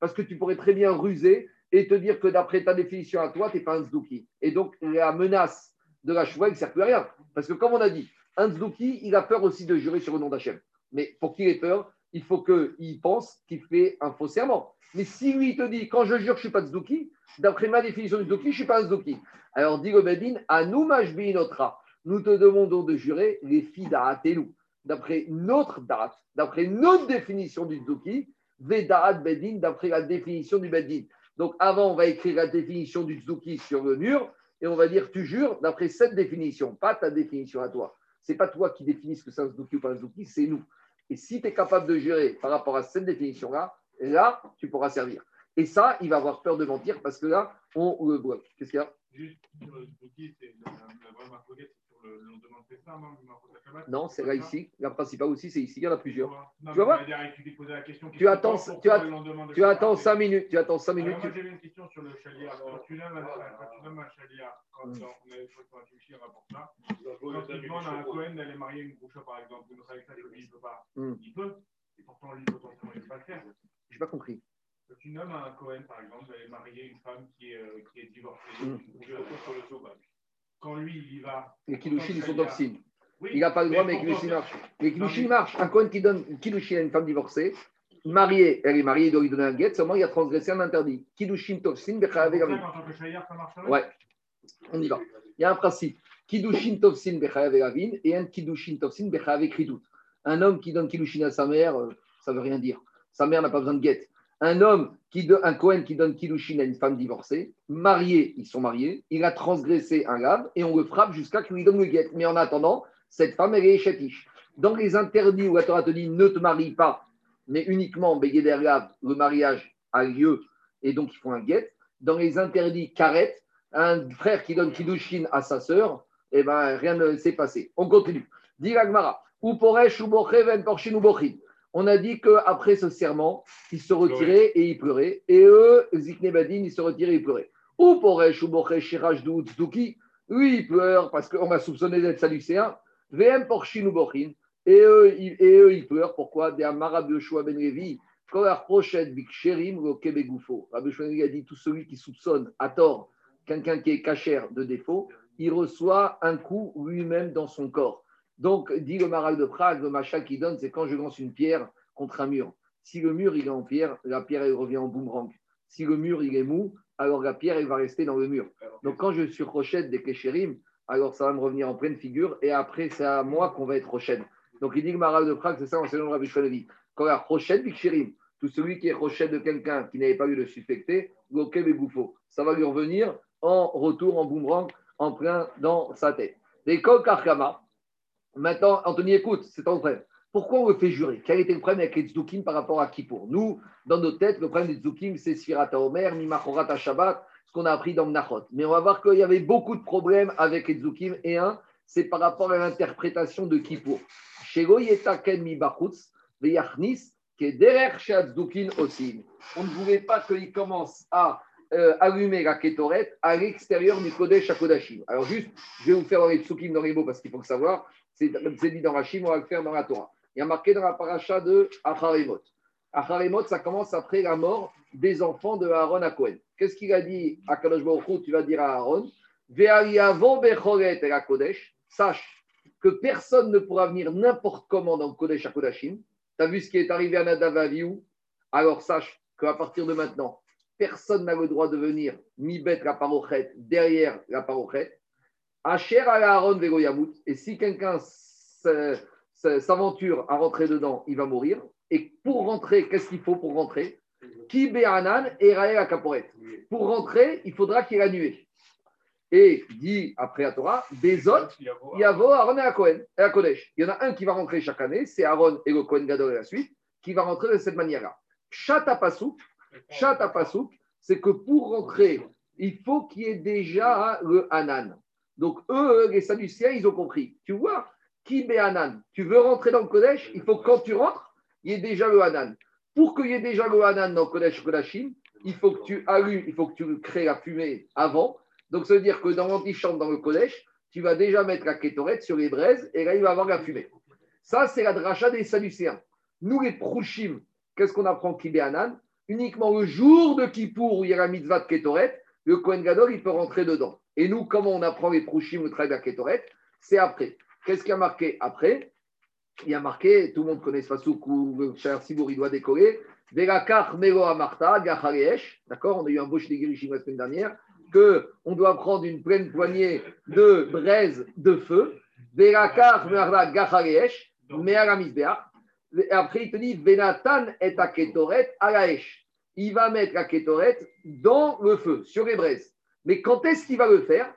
Parce que tu pourrais très bien ruser et te dire que d'après ta définition à toi, tu n'es pas un Zdouki. Et donc, la menace de la choua, il ne sert plus à rien. Parce que, comme on a dit, un Zdouki, il a peur aussi de jurer sur le nom d'Hachem. Mais pour qu'il ait peur, il faut qu'il pense qu'il fait un faux serment. Mais si lui, te dit, quand je jure je ne suis pas Zdouki, d'après ma définition de Zdouki, je ne suis pas un Zdouki. Alors, dit le Bedin, à nous, notre nous te demandons de jurer les filles. D'après notre date, d'après notre définition du Zdouki, Vedaat Bedin, d'après la définition du Bedin. Donc avant, on va écrire la définition du tzouki sur le mur et on va dire tu jures d'après cette définition, pas ta définition à toi. C'est pas toi qui définis ce que c'est un tzouki ou pas un tzouki, c'est nous. Et si tu es capable de jurer par rapport à cette définition-là, là, tu pourras servir. Et ça, il va avoir peur de mentir parce que là, on le bloque. Qu'est-ce qu'il y a? Juste la, vraie non, c'est là ici. La principale aussi, c'est ici. Il y en a plusieurs. tu vas voir Tu attends, tu, tu attends 5 minutes. Tu attends 5 minutes. Moi, j'avais une question sur le chaliard. Quand tu nommes un chaliard, quand on avait fait un chier pour ça, quand tu demandes à un Cohen d'aller marier une bouche, par exemple, une Khaleksa, il ne peut pas. Hmm. Il peut. Et pourtant, lui, potentiellement, il ne peut pas le faire. Je n'ai pas compris. Quand tu nommes un Cohen, par exemple, d'aller marier une femme qui est, euh, qui est divorcée, mmh. sur le sauvage quand lui, il va. Les Kiddushin, sont toxines. il n'a pas le droit, mais les Kiddushin marchent. Les Kiddushin marchent. Un Cohen qui donne Kiddushin à une femme divorcée, mariée, elle est mariée, il doit lui donner un guet, seulement il a transgressé un interdit. Kiddushin toxine, Bechayav Ouais, on y va. Il y a un principe. Kiddushin toxine, Bechayav et un Kiddushin toxine, Bechayav Kridut. Un homme qui donne Kiddushin à sa mère, euh, ça ne veut rien dire. Sa mère n'a pas besoin de guet un homme, qui un Cohen qui donne Kiddushin à une femme divorcée, mariée, ils sont mariés, il a transgressé un lave et on le frappe jusqu'à qu'il lui donne le guet. Mais en attendant, cette femme, elle est chétiche. Dans les interdits où la Torah te dit ne te marie pas, mais uniquement Begeder le mariage a lieu et donc ils font un guet. Dans les interdits karet, un frère qui donne Kiddushin à sa sœur, eh ben, rien ne s'est passé. On continue. Dit ou poresh ou ou on a dit qu'après ce serment, ils se retiraient et ils pleuraient. Et eux, Ziknebadin, ils se retiraient et ils pleuraient. Ou Poresh ou Boresh Shiraj Tzduki, lui, il pleure parce qu'on va soupçonné d'être saducéen. VM Porshin ou Bochin. Et eux, ils, et eux, ils pleurent. Pourquoi? Des Amarab Yoshua Ben Levi. Quand la prochaine Biksherim, le Kebegoufo. Rabbi a dit tout celui qui soupçonne à tort quelqu'un qui est cachère de défaut, il reçoit un coup lui-même dans son corps. Donc, dit le Maral de Prague, le machin qui donne, c'est quand je lance une pierre contre un mur. Si le mur il est en pierre, la pierre revient en boomerang. Si le mur il est mou, alors la pierre elle va rester dans le mur. Donc quand je suis rochette des Kesherim, alors ça va me revenir en pleine figure et après c'est à moi qu'on va être rochette. Donc il dit le Maral de Prague, c'est ça en selon le Rabbi Shvalevi. Quand la rochette Kesherim, tout celui qui est rochette de quelqu'un qui n'avait pas eu le suspecté, et Bouffo, ça va lui revenir en retour en boomerang en plein dans sa tête. Les Karkama, Maintenant, Anthony, écoute, c'est ton frère. Pourquoi on le fait jurer? Quel était le problème avec les tzoukim par rapport à Kippour Nous, dans nos têtes, le problème des tzoukim, c'est Sfirata Omer, Mimachorata Shabbat, ce qu'on a appris dans Mnachot. Mais on va voir qu'il y avait beaucoup de problèmes avec les tzoukim. Et un, c'est par rapport à l'interprétation de Kippour. On ne voulait pas qu'il commence à euh, allumer la kétorette à l'extérieur du Kodesh à Kodashim. Alors juste, je vais vous faire dans les psukim dans les mots parce qu'il faut le savoir. C'est dit dans Rachim, on va le faire dans la Torah. Il y a marqué dans la paracha de Acharemot. Acharemot, ça commence après la mort des enfants de Aaron à Cohen. Qu'est-ce qu'il a dit à Kadosh Tu vas dire à Aaron? Sache que personne ne pourra venir n'importe comment dans le Kodesh à Kodashim. Tu as vu ce qui est arrivé à Nadav Alors sache qu'à partir de maintenant, personne n'a le droit de venir mi-bête la parochet derrière la parochet. Asher à Aaron Vegoyamut. Et si quelqu'un s'aventure à rentrer dedans, il va mourir. Et pour rentrer, qu'est-ce qu'il faut pour rentrer? Ki Be'anan et la Kaporet. Pour rentrer, il faudra qu'il ait la nuée. Et dit après à Torah, Bezot, Yavo, Aaron et la Kodesh. Il y en a un qui va rentrer chaque année, c'est Aaron et le Kohen Gadol et la suite, qui va rentrer de cette manière-là. Chata Pasouk, Chata Pasouk, c'est que pour rentrer, il faut qu'il y ait déjà le Hanan. Donc eux, les Sadduciens, ils ont compris. Tu vois, met Hanan Tu veux rentrer dans le Kodesh, il faut que quand tu rentres, il y ait déjà le Hanan. Pour qu'il y ait déjà le Hanan dans le Kodesh Kodashim, il faut que tu allumes, il faut que tu crées la fumée avant donc, ça veut dire que dans l'antichambre, dans le collège, tu vas déjà mettre la kétorette sur les braises et là, il va avoir la fumée. Ça, c'est la dracha des Sadducéens. Nous, les Prouchim, qu'est-ce qu'on apprend Kibéanan Uniquement le jour de Kippour où il y a la mitzvah de kétorette, le Kohen Gadol, il peut rentrer dedans. Et nous, comment on apprend les Prouchim la kétorette C'est après. Qu'est-ce qui a marqué après? Il y a marqué, tout le monde connaît ce fasouk où le cher Sibour, il doit décoller. Verakar Melo Amarta, D'accord? On a eu un bouche des la semaine dernière qu'on doit prendre une pleine poignée de braise de feu, et après, il te dit Venatan et aketoret alaesh. Il va mettre la ketoret dans le feu, sur les braises. Mais quand est-ce qu'il va le faire?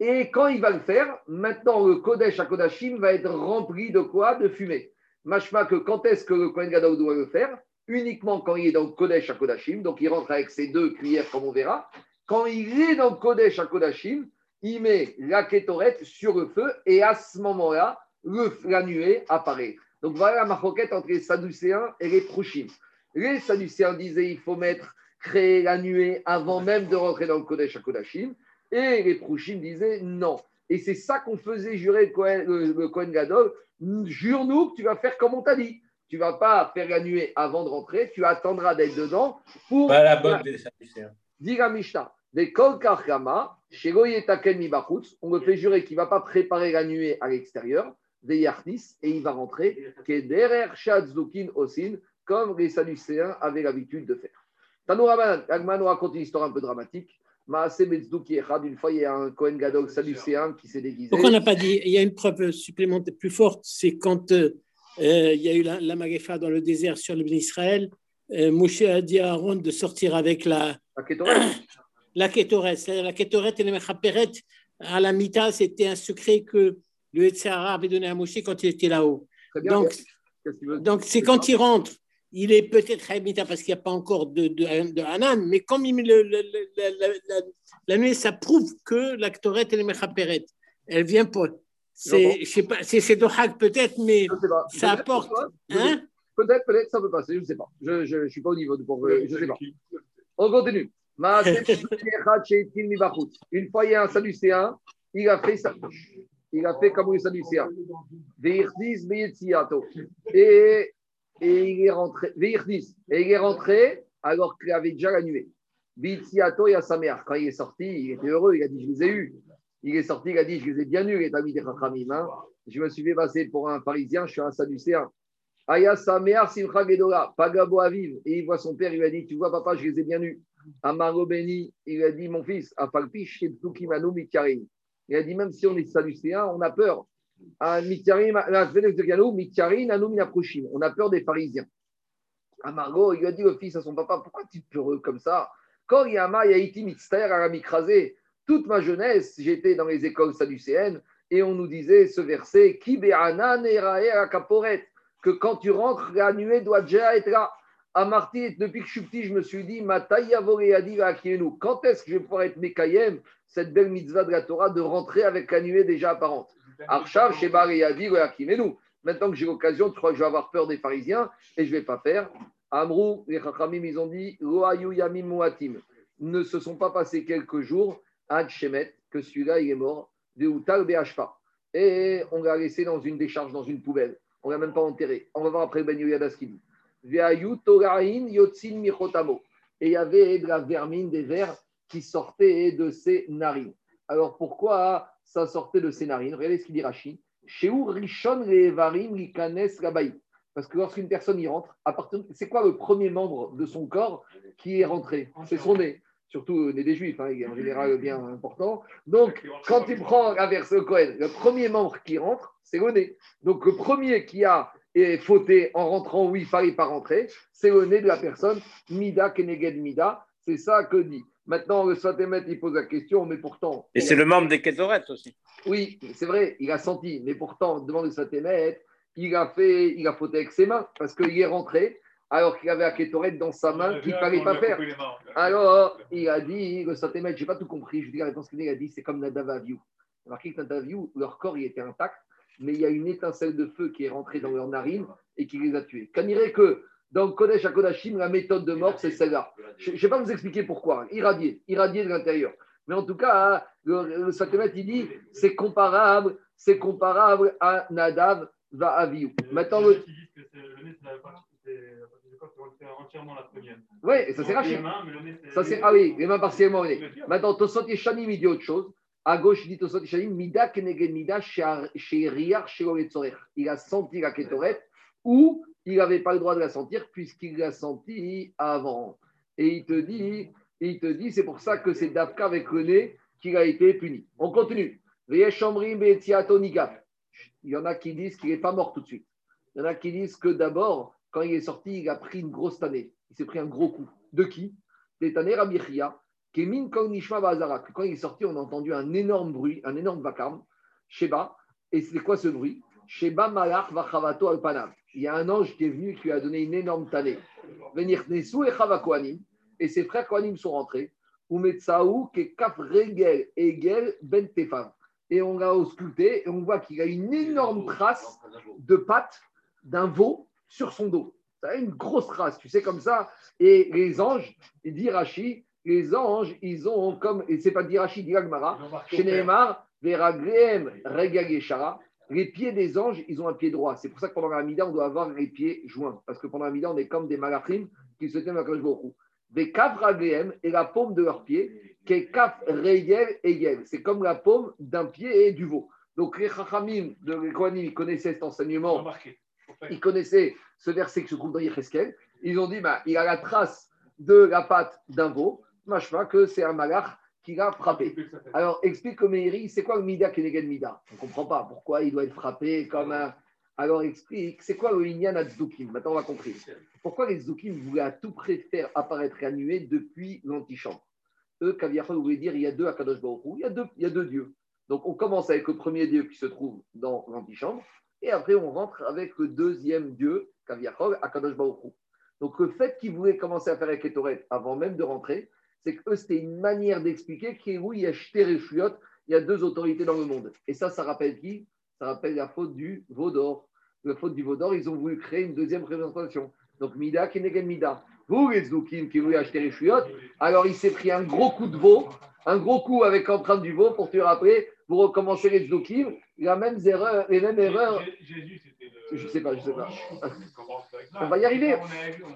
Et quand il va le faire, maintenant le Kodesh à Kodashim va être rempli de quoi? De fumée. Machma que quand est-ce que le Kohen Gadol doit le faire? Uniquement quand il est dans le Kodesh à Kodashim, donc il rentre avec ses deux cuillères comme on verra. Quand il est dans le Kodesh à Kodashim, il met la kétorette sur le feu et à ce moment-là, la nuée apparaît. Donc voilà la maroquette entre les Sadducéens et les Prouchim. Les Sadducéens disaient il faut mettre, créer la nuée avant même de rentrer dans le Kodesh à Kodashim. Et les Prouchim disaient non. Et c'est ça qu'on faisait jurer le Kohen, Gadol. Jure-nous que tu vas faire comme on t'a dit tu ne vas pas faire la nuée avant de rentrer, tu attendras d'être dedans pour. Pas la bonne des Dis la Mishnah. Des on me fait jurer qu'il ne va pas préparer la nuée à l'extérieur, des yarnis, et il va rentrer, derrière shadzlukin osin, comme les Sadducéens avaient l'habitude de faire. Tanouraban, Agman nous raconte une histoire un peu dramatique. Une fois, il y a un Kohen Gadol sadducéen qui s'est déguisé. Pourquoi on n'a pas dit Il y a une preuve supplémentaire plus forte, c'est quand euh, euh, il y a eu la, la Magefa dans le désert sur le Israël. Euh, Moshe a dit à Aaron de sortir avec la, la Kétoret. [COUGHS] C'est-à-dire la Kétoret et la Mechaperet à la Mita, c'était un secret que le Etzara avait donné à Moshe quand il était là-haut. Donc, donc c'est quand il rentre, il est peut-être Mita parce qu'il n'y a pas encore de, de, de, Hanan, mais comme il, le, le, la, la, nuit, ça prouve que la Kétoret et la Mechaperet, elle vient pour c'est, je sais pas, c'est Dohak peut-être, mais ça apporte. Hein peut-être, peut-être, ça peut passer, je ne sais pas. Je ne suis pas au niveau de pour. Je ne sais pas. On continue. [LAUGHS] Une fois, il y a un Sadducéen, il a fait ça. Il a fait comme un Sadducéen. Et, et il est rentré. Et il est rentré alors qu'il avait déjà la nuée. Viziato et à sa mère. Quand il est sorti, il était heureux, il a dit Je les ai eus. Il est sorti, il a dit Je les ai bien eus, les amis des Chachamim. Hein. Je me suis fait passer pour un Parisien, je suis un Sadducéen. Aya Samear Simcha Gedola, Pagabo Aviv. Et il voit son père, il lui a dit Tu vois, papa, je les ai bien eus. Amaro Beni, il a dit Mon fils, Afalpish, Tukimanu Mityarim. Il a dit Même si on est Sadducéen, on a peur. Mityarim, On a peur des Parisiens. Amargo, il lui a dit au fils à son papa Pourquoi tu es peureux comme ça? Quand il y a Yaiti Mitzter, à écrasé, toute ma jeunesse, j'étais dans les écoles sadducéennes et on nous disait ce verset que quand tu rentres, la nuée doit déjà être là. À depuis que je suis petit, je me suis dit quand est-ce que je vais pouvoir être Mekayem, cette belle mitzvah de la Torah, de rentrer avec la nuée déjà apparente Archav, Shebar et Maintenant que j'ai l'occasion, tu crois que je vais avoir peur des pharisiens et je ne vais pas faire Amrou, les Chachamim, ils ont dit. Ne se sont pas passés quelques jours, Ad Shemet, que celui-là, il est mort, de Utal Beashpa. Et on l'a laissé dans une décharge, dans une poubelle. On ne l'a même pas enterré. On va voir après Ben Yoyada ce qu'il dit. Yotzin Michotamo. Et il y avait de la vermine, des vers qui sortaient de ses narines. Alors pourquoi ça sortait de ses narines? Regardez ce qu'il dit Rachid. Chez où Rishon Levarim Likanes Rabaï parce que lorsqu'une personne y rentre, c'est quoi le premier membre de son corps qui est rentré? C'est son nez. Surtout le nez des juifs, hein, en général bien important. Donc, quand tu prends la verse Cohen, le premier membre qui rentre, c'est le nez. Donc, le premier qui a fauté en rentrant où il fallait pas rentrer, c'est le nez de la personne. Mida Keneged Mida. C'est ça que dit. Maintenant, le Svatémet, il pose la question, mais pourtant. Et c'est le membre des Kézorettes aussi. Oui, c'est vrai, il a senti, mais pourtant, devant le Svatémet, il a fait, il a fauté avec ses mains parce qu'il est rentré alors qu'il avait Aketoret dans sa main qu'il ne fallait pas faire. Alors, il a dit, le saint je n'ai pas tout compris. Je dis la réponse qu'il a dit, c'est comme Nadav. Remarquez que Nadav leur corps il était intact, mais il y a une étincelle de feu qui est rentrée dans leur narine et qui les a tués. Qu'on dirait que dans Kodesh à Kodashim, la méthode de mort, c'est celle-là. Je ne vais pas vous expliquer pourquoi. Irradier, irradier de l'intérieur. Mais en tout cas, le, le il dit, c'est comparable, c'est comparable à Nadav va à Viou. Maintenant, le. entièrement la première. Oui, et ça c'est Rachid. Ça c'est ah oui, les mains partiellement. Maintenant, Tosot Yeshanim il dit autre chose. À gauche, il dit Tosot Yeshanim, Mida Keneged Mida chez Riar chez Il a senti la Ketoret ou il n'avait pas le droit de la sentir puisqu'il l'a senti avant. Et il te dit, il te dit, c'est pour ça que c'est Dafka avec le nez qu'il a été puni. On continue. Il y en a qui disent qu'il n'est pas mort tout de suite. Il y en a qui disent que d'abord, quand il est sorti, il a pris une grosse tannée. Il s'est pris un gros coup. De qui? Des tannées Rabichia, Kemin Quand il est sorti, on a entendu un énorme bruit, un énorme vacarme. Sheba. Et c'est quoi ce bruit? Sheba Malach Vachavato Alpanam. Il y a un ange qui est venu qui lui a donné une énorme tannée. Venir Nesu et Chavakoanim. Et ses frères Koanim sont rentrés. Umetsaou, Kekaf Regel Egel Ben Tefan et on l'a ausculté et on voit qu'il a une énorme trace de pattes d'un veau sur son dos. Ça a une grosse trace, tu sais, comme ça. Et les anges, il dit Rashi, les anges, ils ont comme, et c'est pas dit Rashi, dit Agmara, chez Nehemar, les pieds des anges, ils ont un pied droit. C'est pour ça que pendant la mida, on doit avoir les pieds joints. Parce que pendant la mida, on est comme des malachrim qui se tiennent à beaucoup. Des ragléem et la paume de leurs pieds, c'est comme la paume d'un pied et du veau. Donc les Chachamim de l'Ekohanim, ils connaissaient cet enseignement. Ils connaissaient ce verset qui se trouve dans Yecheskel. Ils ont dit, bah, il a la trace de la patte d'un veau. Machma que c'est un malach qui l'a frappé. Alors explique au Meiri, c'est quoi le Mida Kenegen Mida? On ne comprend pas pourquoi il doit être frappé comme un. Alors explique, c'est quoi le Inyan Adzoukim Maintenant on va comprendre. Pourquoi les Tzoukim voulaient à tout près faire apparaître et depuis l'antichambre? Eux, Kaviachol voulait dire il y a deux Akadosh Baruch il y a deux, il y a deux dieux. Donc on commence avec le premier dieu qui se trouve dans l'antichambre, et après on rentre avec le deuxième dieu, Kaviachol, Akadosh Baruch Donc le fait qu'ils voulaient commencer à faire avec Ketoret avant même de rentrer, c'est que c'était une manière d'expliquer qu'il y a il y a deux autorités dans le monde. Et ça, ça rappelle qui? Ça rappelle la faute du Vaudor. La faute du Vaudor, ils ont voulu créer une deuxième représentation. Donc Mida, Kenegen Mida vous les Zoukim qui voulaient acheter les chouillottes, alors il s'est pris un gros coup de veau, un gros coup avec l'empreinte du veau pour tuer après, vous recommencer les Zoukim, la même erreur, les mêmes erreurs. Jésus. Je sais pas, je sais pas. On va y arriver.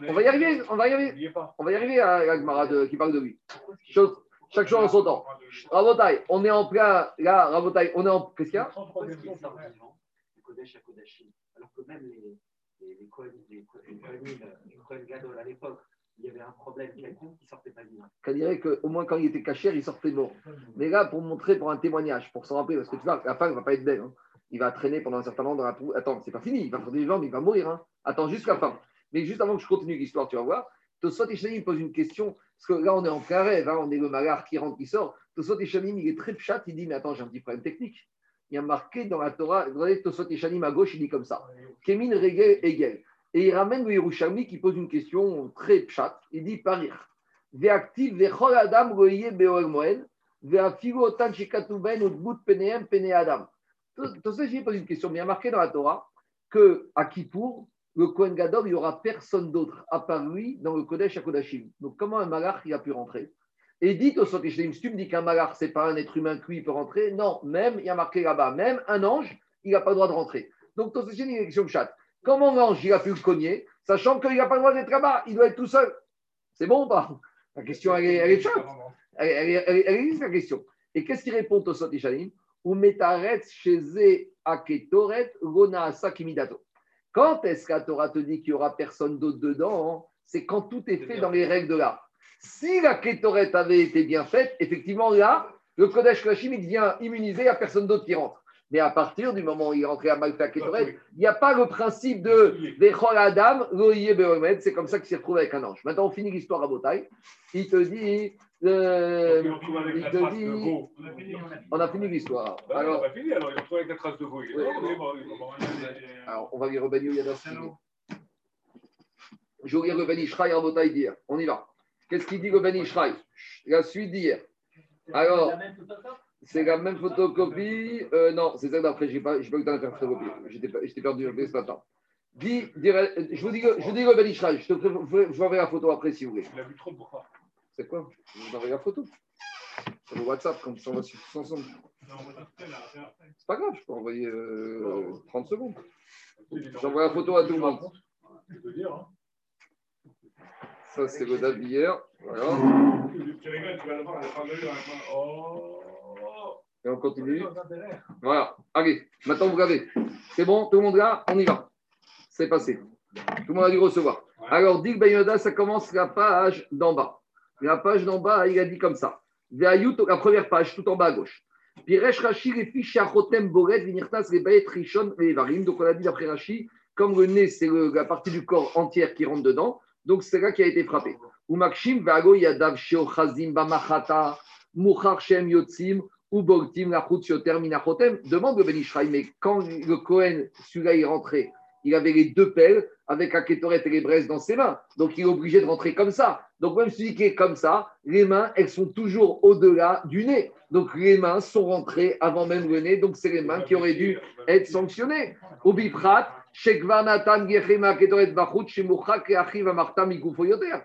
On va y arriver. On va y arriver. On va y arriver à la camarade qui parle de lui. chaque chose en son temps. On est en plein. Là, Rabotaille, on est en. Qu'est-ce qu'il y a? Alors que même les Kohen, à l'époque, il y avait un problème quelconque qui sortait pas bien. On dirait qu'au moins quand il était caché, il sortait mort. Mais là, pour montrer, pour un témoignage, pour s'en rappeler, parce que tu vois, la fin ne va pas être belle. Hein. Il va traîner pendant un certain temps dans la poule. Attends, c'est pas fini, il va faire des jambes, il va mourir. Hein. Attends, jusqu'à la fin. Mais juste avant que je continue l'histoire, tu vas voir. Tosot Ishanim pose une question, parce que là, on est en hein, on est le magar qui rentre, qui sort. Tosot Ishanim, il est très chat, il dit Mais attends, j'ai un petit problème technique il y a marqué dans la Torah, regardez Tosot Shanim à gauche, il dit comme ça Kemin Regel Egel. Et il ramène le Yerushalmi qui pose une question très pchat. Il dit Parir. Ve'chol adam goye otan shekatuben utbut peneem pene adam. Tosot Shanim pose une question, mais il y a marqué dans la Torah que à Kippour, le Kohen Gadol, il n'y aura personne d'autre à part lui dans le Kodesh à Kodashim. Donc, comment un malach il a pu rentrer? Et dites au Sotishim, si tu me dis qu'un malach, ce n'est pas un être humain qui peut rentrer, non, même, il y a marqué là-bas, même un ange, il n'a pas le droit de rentrer. Donc, Tosotishim, il y a une question chat. Comment l'ange, il a pu le cogner, sachant qu'il n'a pas le droit d'être là-bas, il doit être tout seul? C'est bon ou pas? La question, elle est, elle est chat. Elle, elle, elle, la question. Et qu'est-ce qu'il répond au Sotishim Quand est-ce que la Torah te dit qu'il n'y aura personne d'autre dedans C'est quand tout est fait dans les règles de l'art. Si la Ketoret avait été bien faite, effectivement, là, le Kodesh Klashim, il devient immunisé, il n'y a personne d'autre qui rentre. Mais à partir du moment où il est rentré à Malta Ketoret, il n'y a pas le principe de Vechol Adam, c'est comme ça qu'il s'est retrouvé avec un ange. Maintenant, on finit l'histoire à Botaï. Il te dit euh, il te dit. On a fini l'histoire. Alors, on a fini, alors il a retrouvé avec la trace de vous. Alors, on va lire le Bani Yada. Je vais lire le Bani Ishraï à Botaï d'hier. On y va. Qu'est-ce qu'il dit le Bani Ishraï La suite d'hier. Alors, c'est la même photocopie. Euh, non, c'est celle d'après. Je n'ai pas, eu le temps de faire photocopie. J'étais perdu ce matin. Dis, je vous dis, je vous dis le Ishraï. Je, vous enverrai la photo après si vous voulez. Il a vu trop de c'est quoi? Je vous envoie la photo. Sur le WhatsApp, comme ça on va suivre tous ensemble. C'est pas grave, je peux envoyer euh, 30 secondes. J'envoie la photo à tout le monde. Ça, c'est le date d'hier. Voilà. Et on continue. Voilà. Allez, maintenant vous regardez. C'est bon, tout le monde là? On y va. C'est passé. Tout le monde a dû recevoir. Alors, Dick Bayoda, ça commence la page d'en bas. La page d'en bas, il a dit comme ça. La première page, tout en bas à gauche. Donc on a dit d'après Rashi, comme le nez, c'est la partie du corps entière qui rentre dedans, donc c'est là qui a été frappé. Ou Makshim, Vago, Yadav, Sheochazim, Bamachata, Muchar, Shem, Yotzim, ou Boltim, Minachotem, demande le Ben mais quand le Cohen, celui-là, est rentré, il avait les deux pelles avec la kétoret et les braises dans ses mains. Donc, il est obligé de rentrer comme ça. Donc, même celui qui est comme ça, les mains, elles sont toujours au-delà du nez. Donc, les mains sont rentrées avant même le nez. Donc, c'est les mains qui auraient dû être sanctionnées. Amartam, Ikufoyoter.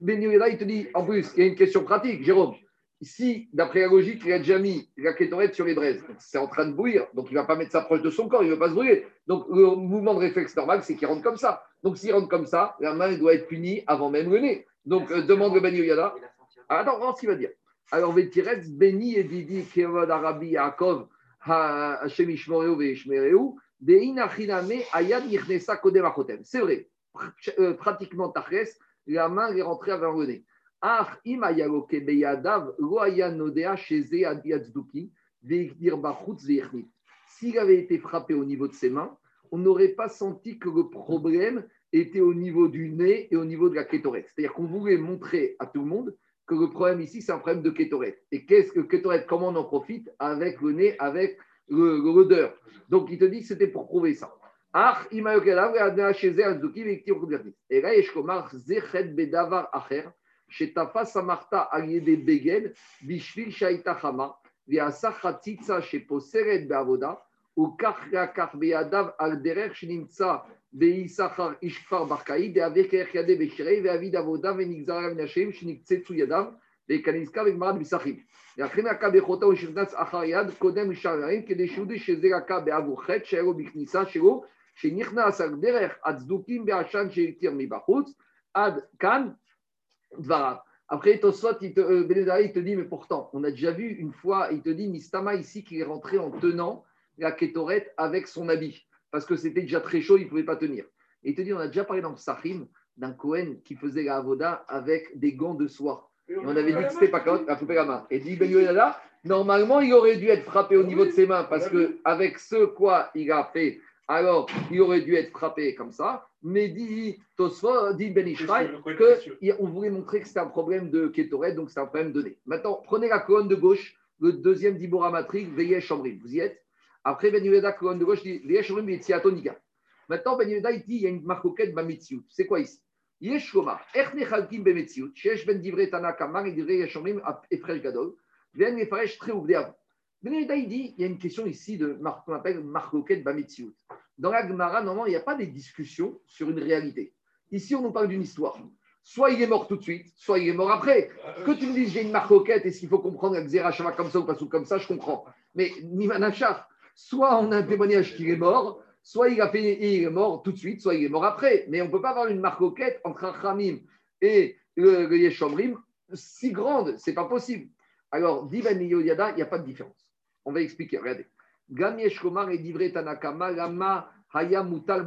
Ben il te dit, en plus, il y a une question pratique, Jérôme. Si, d'après la logique, il a déjà mis la kétorette sur les braises, c'est en train de bouillir, donc il ne va pas mettre ça proche de son corps, il ne veut pas se brûler. Donc le mouvement de réflexe normal, c'est qu'il rentre comme ça. Donc s'il rentre comme ça, la main doit être punie avant même le nez. Donc euh, demande le Bani Yada. Ah non, non, ce qu'il va dire. Alors, Vetiretz, Beni et Didi, Kevod Arabi Yaakov, Hashem Ishmoreu Veishmereu, Dein Ayad Yichnesa Kodem Achotem. C'est vrai, euh, pratiquement Tachres, la main est rentrée avant le nez. S'il avait été frappé au niveau de ses mains, on n'aurait pas senti que le problème était au niveau du nez et au niveau de la kétorette. C'est-à-dire qu'on voulait montrer à tout le monde que le problème ici, c'est un problème de kétorette. Et qu'est-ce que kétorette Comment on en profite Avec le nez, avec l'odeur. Donc, il te dit que c'était pour prouver ça. Et là, שתפס סמכתה על ידי בגד בשביל שהייתה חמה, ועשה חציצה שפוסרת בעבודה, וכך לקח בידיו על דרך שנמצא ביששכר איש כפר ברקאי, דאבי כרך ידי בשרי ואביד עבודה ונגזר עליו מן השם שנקצצו ידיו, וכנזכר בגמרא במסכים. ואכן לקה ביכולתו ושנכנס אחר יד קודם לשעריים, כדי שיודע שזה לקה באבו חטא שהיה לו בכניסה שלו, שנכנס על דרך הצדוקים בעשן שהתיר מבחוץ, עד כאן après, Tosot, il te, euh, il te dit, mais pourtant, on a déjà vu une fois, il te dit, Mistama ici, qui est rentré en tenant la kétorette avec son habit, parce que c'était déjà très chaud, il ne pouvait pas tenir. Et il te dit, on a déjà parlé dans le Sahim d'un Cohen qui faisait la avoda avec des gants de soie. On avait dit c'était pas quand la main. Et dit, ben normalement, il aurait dû être frappé au niveau de ses mains, parce que avec ce quoi il a fait, alors il aurait dû être frappé comme ça. Mais dit Tosfo, dit Ben qu'on voulait montrer que c'était un problème de Ketoret, donc c'est un problème de nez. Maintenant, prenez la colonne de gauche, le deuxième d'Ibora Matrix, Veillez Chambrim. Vous y êtes Après, Ben Yeda, colonne de gauche, dit Veillez Chambrim, Nika. Maintenant, Ben Yeda, il dit il y a une marcoquette Bamitziut. C'est quoi ici? Yesh Koma, Echne Chalkim Bemetziut, Shesh Ben Divrei Tana Kamar, il Veillez Chambrim, Efresh Gadol, Ven Efresh Très Ouvdeav. Il dit il y a une question ici de qu'on appelle marcoquette Bamitziut. Dans la Gemara, normalement, il n'y a pas des discussions sur une réalité. Ici, on nous parle d'une histoire. Soit il est mort tout de suite, soit il est mort après. Que tu me dises, j'ai une marque et est-ce qu'il faut comprendre la Xerashama comme ça ou pas comme ça, je comprends. Mais Nimanachar, soit on a un témoignage qu'il est mort, soit il, a fait, il est mort tout de suite, soit il est mort après. Mais on ne peut pas avoir une marque entre un et le, Yeshomrim si grande, c'est pas possible. Alors, Divan Yada, il n'y a pas de différence. On va expliquer, regardez. Gam Yeshkomar et Divré Tanakama, Lama Haya Mutar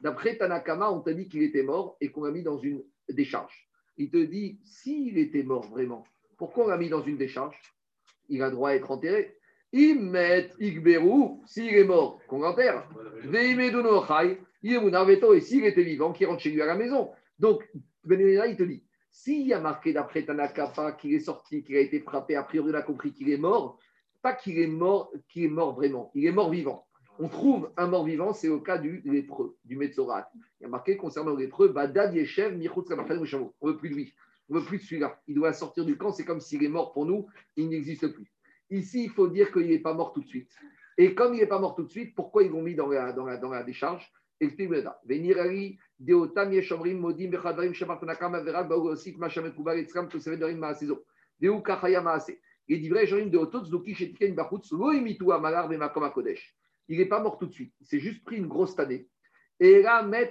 D'après Tanakama, on t'a dit qu'il était mort et qu'on l'a mis dans une décharge. Il te dit, s'il était mort vraiment, pourquoi on l'a mis dans une décharge? Il a droit à être enterré. Imet Igberu, s'il est mort, qu'on l'enterre. Et s'il était vivant, qu'il rentre chez lui à la maison. Donc, il te dit, s'il y a marqué d'après Tanakapa qu'il est sorti, qu'il a été frappé, a priori il a compris qu'il est mort, pas qu'il est mort, qu'il est mort vraiment, il est mort vivant. On trouve un mort vivant, c'est au cas du lépreux, du Metzorat. Il y a marqué concernant le lépreux, Badad Yeshev, Michut On ne veut plus de lui, on ne veut plus de celui-là. Il doit sortir du camp, c'est comme s'il est mort pour nous, il n'existe plus. Ici, il faut dire qu'il n'est pas mort tout de suite. Et comme il n'est pas mort tout de suite, pourquoi ils l'ont mis dans la, dans la, dans la décharge? Explique il n'est pas mort tout de suite. Il s'est juste pris une grosse année. Et là, met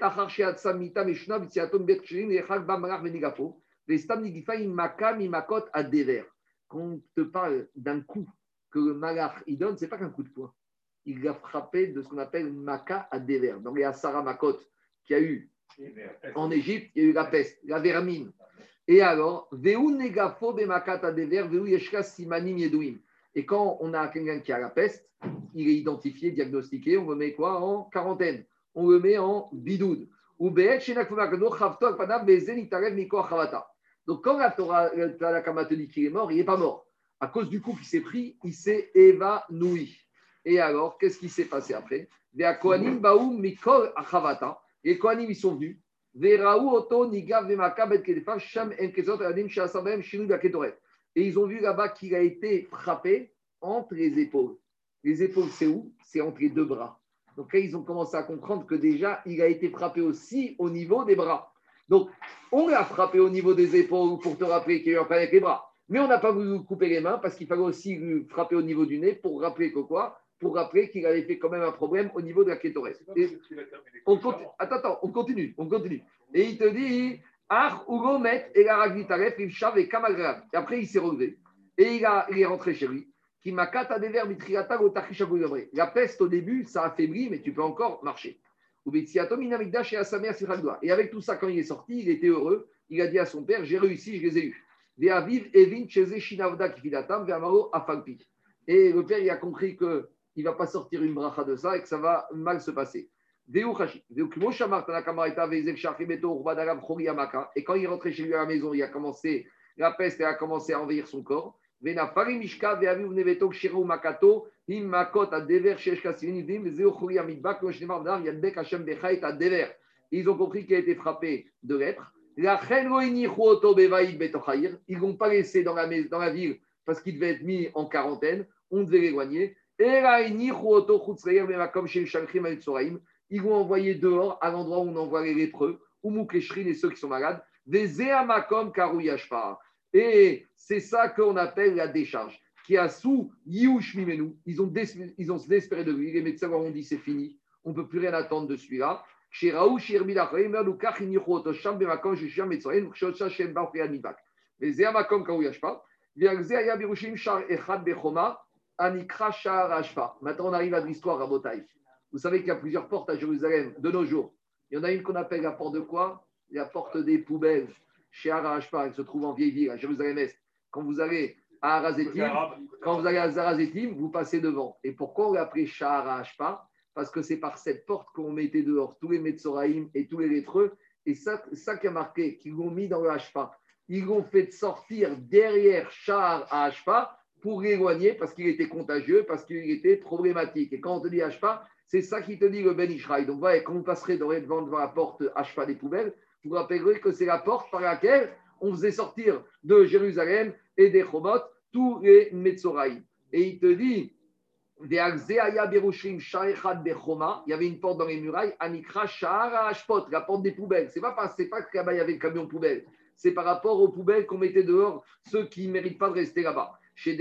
Samita Meshna Vitsiatom Betchilin et Chag Bamrar Venigafo, Vestam Nigifa Imakam Imakot Adever. Quand on te parle d'un coup que le malach il donne, ce n'est pas qu'un coup de poing. Il l'a frappé de ce qu'on appelle Maka Adever. Dans les Asara Makot qu'il y a eu en Égypte, il y a eu la peste, la vermine. Et alors. Et quand on a quelqu'un qui a la peste, il est identifié, diagnostiqué, on le met quoi En quarantaine? On le met en bidoud. Donc, quand la Torah, la te dit qu'il est mort, il n'est pas mort. À cause du coup qu'il s'est pris, il s'est évanoui. Et alors, qu'est-ce qui s'est passé après? Les Kohanim, ils sont venus. Et ils ont vu là-bas qu'il a été frappé entre les épaules. Les épaules, c'est où? C'est entre les deux bras. Donc là, ils ont commencé à comprendre que déjà, il a été frappé aussi au niveau des bras. Donc, on l'a frappé au niveau des épaules pour te rappeler qu'il y a eu un avec les bras. Mais on n'a pas voulu couper les mains parce qu'il fallait aussi lui frapper au niveau du nez pour rappeler que quoi? Pour rappeler qu'il avait fait quand même un problème au niveau de la kétorès. On continue. Attends, attends, on continue, on continue. Et il te dit, et après, il s'est relevé. Et il, a, il est rentré chez lui. La peste, au début, ça a affaibli, mais tu peux encore marcher. Et avec tout ça, quand il est sorti, il était heureux. Il a dit à son père J'ai réussi, je les ai eus. Et le père, il a compris qu'il ne va pas sortir une bracha de ça et que ça va mal se passer. Et quand il est rentré chez lui à la maison, il a commencé, la peste a commencé à envahir son corps. Ils ont compris qu'il a été frappé de lèpre. Ils ne l'ont pas laissé dans la, dans la ville parce qu'il devait être mis en quarantaine. On devait l'éloigner. Ils vont envoyer dehors à l'endroit où on envoie les lépreux, ou et ceux qui sont malades, des Eamakom Karouyashpar. Et c'est ça qu'on appelle la décharge. Qui a sous Yush Mimenu, ils ont, désespéré de lui. Les médecins leur ont dit c'est fini, on ne peut plus rien attendre de celui-là. Maintenant, on arrive à l'histoire à Botaï. Vous savez qu'il y a plusieurs portes à Jérusalem de nos jours. Il y en a une qu'on appelle la porte de quoi? La porte des poubelles chez Arashpa, elle se trouve en vieille ville, à Jérusalem-Est. Quand vous allez à Arazetim, quand vous allez à Zarazetim, vous passez devant. Et pourquoi on l'appelait Shahar Parce que c'est par cette porte qu'on mettait dehors tous les Metzoraïm et tous les lettreux. Et ça, ça qui a marqué, qu'ils l'ont mis dans le Hashpa. Ils l'ont fait sortir derrière Shahar Hashpa pour l'éloigner parce qu'il était contagieux, parce qu'il était problématique. Et quand on te dit Hashpa, c'est ça qui te dit le Ben Ishraï. Donc, voilà, quand vous passerez devant, la porte Hashpa des poubelles, vous vous rappellerez que c'est la porte par laquelle on faisait sortir de Jérusalem et des Chobot tous les Metzoraï. Et il te dit, Il y avait une porte dans les murailles, Anikra Ashpot, la porte des poubelles. C'est pas c'est pas que là-bas y avait le camion poubelle. C'est par rapport aux poubelles qu'on mettait dehors, ceux qui ne méritent pas de rester là-bas. C'est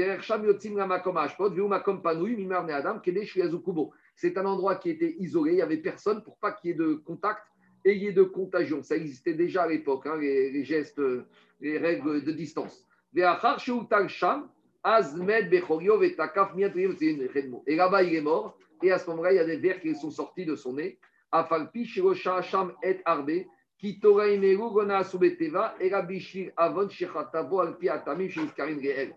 un endroit qui était isolé, il n'y avait personne pour pas qu'il y ait de contact et ait de contagion. Ça existait déjà à l'époque, hein, les, gestes, les règles de distance. Et là-bas, il est mort. Et à ce moment-là, il y a des vers qui sont sortis de son nez. Et.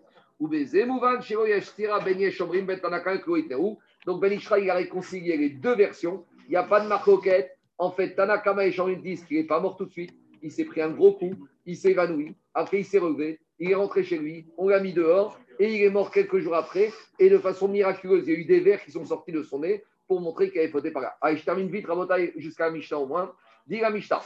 Donc Ben Ishra, il a réconcilié les deux versions. Il n'y a pas de marcoquette. En fait, Tanakama et Shomrim disent qu'il n'est pas mort tout de suite. Il s'est pris un gros coup. Il s'est évanoui. Après, il s'est relevé. Il est rentré chez lui. On l'a mis dehors. Et il est mort quelques jours après. Et de façon miraculeuse, il y a eu des vers qui sont sortis de son nez pour montrer qu'il avait fauté par là. Allez, je termine vite, Rabotai, jusqu'à Mishnah au moins. Dis la Mishnah.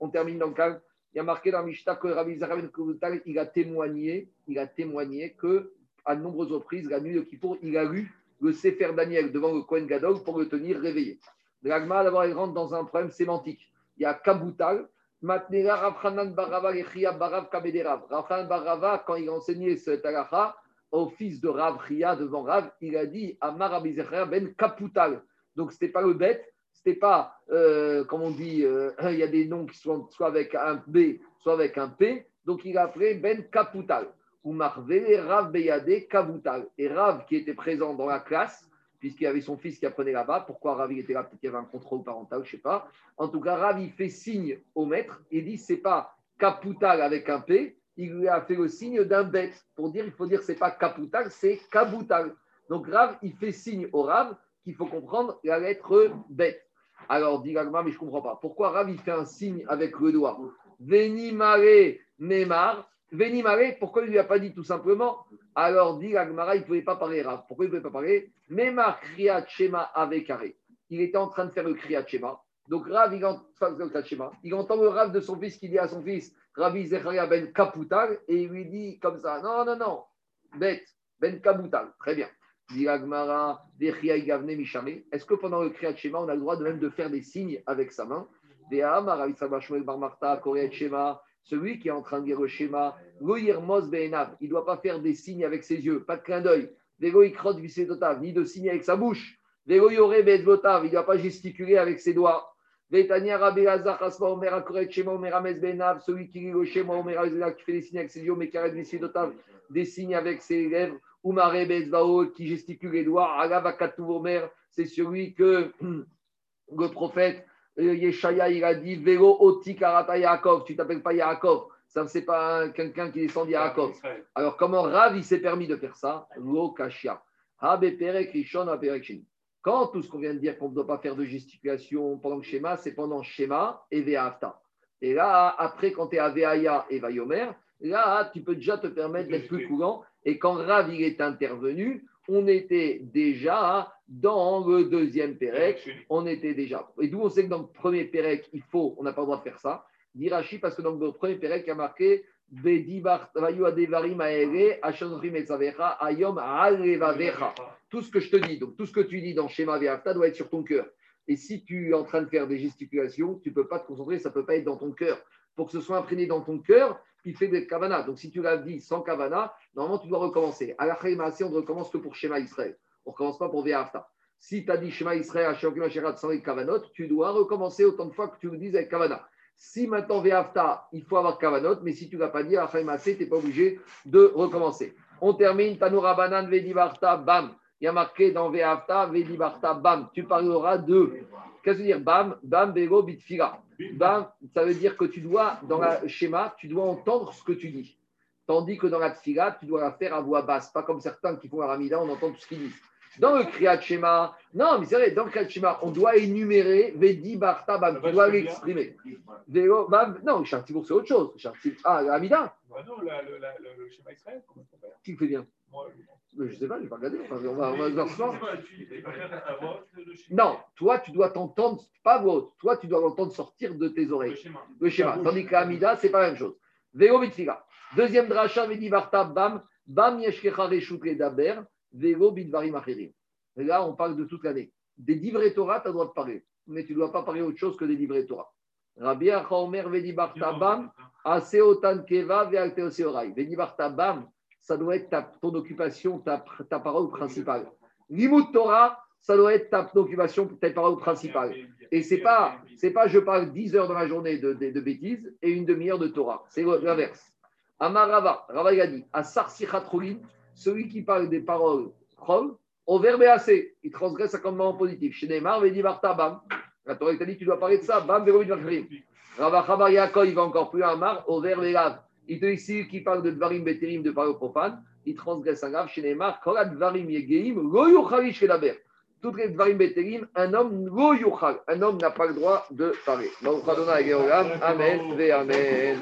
On termine dans le calme. Il y a marqué dans Mishnah que Rabbi ben il a témoigné, il a témoigné que à de nombreuses reprises, la nuit de Kippour, il a lu le Sefer Daniel devant le Kohen Gadol pour le tenir réveillé. L'agma, d'abord, il rentre dans un problème sémantique. Il y a Kaboutal, Matnera Rafhanan Barava Echia Barava, quand il a enseigné ce talacha au fils de Rav Chia devant Rav, il a dit Amar ben Kaputal. Donc, ce n'était pas le bête, ce n'était pas, euh, comme on dit, euh, il y a des noms qui sont soit avec un B, soit avec un P. Donc, il a appelé Ben Kaputal. Ou Marvele Rav Beyade Kavutal. Et Rav, qui était présent dans la classe, puisqu'il y avait son fils qui apprenait là-bas. Pourquoi Rav était là Peut-être qu'il y avait un contrôle parental, je ne sais pas. En tout cas, Rav, il fait signe au maître et dit c'est pas Kaputal avec un P. Il lui a fait le signe d'un bête pour dire il faut dire c'est pas Kaputal, c'est Kabutal. Donc Rav, il fait signe au Rav qu'il faut comprendre la lettre bête. Alors, dit mais je ne comprends pas. Pourquoi Rav, il fait un signe avec le doigt? Venimare Neymar, Venimare, pourquoi il ne lui a pas dit tout simplement? Alors, dit l'Agmara, il ne pouvait pas parler Rav. Pourquoi il ne pouvait pas parler? Memar Kriyat Shema avec carré. Il était en train de faire le Kriyat Shema. Donc, Rav, il, entend, il entend le Rav de son fils qui dit à son fils Ravi Zecharia ben Kaputal, et il lui dit comme ça Non, non, non, bête, ben Kaputal. Très bien. Est-ce que pendant le Kriyat Shema, on a le droit de même de faire des signes avec sa main? Celui qui est en train de lire le schéma, il ne doit pas faire des signes avec ses yeux, pas de clin d'œil. Ni de signes avec sa bouche. Il ne doit pas gesticuler avec ses doigts. Celui qui lit le schéma, qui fait des signes avec ses yeux, des signes avec ses lèvres, qui gesticule les doigts, c'est celui que [CLEARS THROAT] le prophète Yeshaya, il a dit Vélo oti karata Yaakov. Tu t'appelles pas Yaakov. Ça, c'est pas quelqu'un qui descend d'Yaakov. Alors, comment Rav, il s'est permis de faire ça? Lo kashia. Quand tout ce qu'on vient de dire qu'on ne doit pas faire de gesticulation pendant le schéma, c'est pendant schéma et Ve'afta. Et là, après, quand tu es à Ve'aya et Vayomer, là, tu peux déjà te permettre d'être plus courant. Et quand Rav, il est intervenu, on était déjà dans le deuxième Pérec, on était déjà. Et d'où on sait que dans le premier Pérec, il faut, on n'a pas le droit de faire ça. Dirachi, parce que dans le premier Pérec, il y a marqué tout ce que je te dis, donc tout ce que tu dis dans Shema Ve'afta doit être sur ton cœur. Et si tu es en train de faire des gesticulations, tu ne peux pas te concentrer, ça ne peut pas être dans ton cœur. Pour que ce soit imprégné dans ton cœur, il fait des kavana. Donc si tu l'as dit sans kavana, normalement tu dois recommencer. À la on ne recommence que pour Shema Israël. On ne recommence pas pour Ve'afta. Si tu as dit Shema Israël, sans les kavanot, tu dois recommencer autant de fois que tu le dises avec kavana. Si maintenant Ve'afta, il faut avoir kavanot, mais si tu ne l'as pas dit, à tu n'es pas obligé de recommencer. On termine Tanoura Banan Vedivarta Bam. Il y a marqué dans Ve'afta Vedivarta Bam. Tu parleras de. Qu'est-ce que veut dire? Bam, Bam, Bego, Bitfira. Bam, ça veut dire que tu dois, dans le schéma, tu dois entendre ce que tu dis. Tandis que dans la tfila, tu dois la faire à voix basse, pas comme certains qui font la ramida, on entend tout ce qu'ils disent. Dans le kriyat shema, non, mais c'est vrai, dans le kriyat shema, on doit énumérer Vedi Barta Bam, tu dois l'exprimer. Non, Chartibourg, c'est autre chose. Ah, la ramida bah Non, le, schéma Israël, comment Qui fait bien? Je ne sais pas, je vais pas regarder. on va, on va voir Non, toi, tu dois t'entendre, pas votre, toi, tu dois l'entendre sortir de tes oreilles. Le schéma. Tandis que l'amida, ce n'est pas la même chose. Véo Deuxième dracha, Vedi Barta Bam, Bam Yeshkecha Reshut Daber, Vélo bidvarim achirim. Là, on parle de toute l'année. Des livrets Torah, tu as le droit de parler, mais tu ne dois pas parler autre chose que des livrets Torah. Rabbi Achaomer Vedibartabam, Aseotan Keva, Vealteoseorai. Vedibartabam, ça doit être ton occupation, ta, ta parole principale. Limut Torah, ça doit être ta occupation, ta parole principale. Et c'est pas, c'est pas je parle 10 heures dans la journée de, de, bêtises et une demi-heure de Torah. C'est l'inverse. Amarava, Rava a dit, Asar celui qui parle des paroles chol, au verbe assez, il transgresse un commandement positif. Chez Neymar, Vedi Bartabam, la Torah t'a dit tu dois parler de ça, bam, Véro Rava Yaakov, il va encore plus Amar, au verbe lav. Il te dit ici qui parle de Dvarim Beterim, de paroles profanes, il transgresse un grave. Chez Neymar, Korat Dvarim Yegeim, Lo Yuchalish Kelaber toutes les Dvarim Beterim, un homme un homme n'a pas le droit de parler. Amen, ve Amen.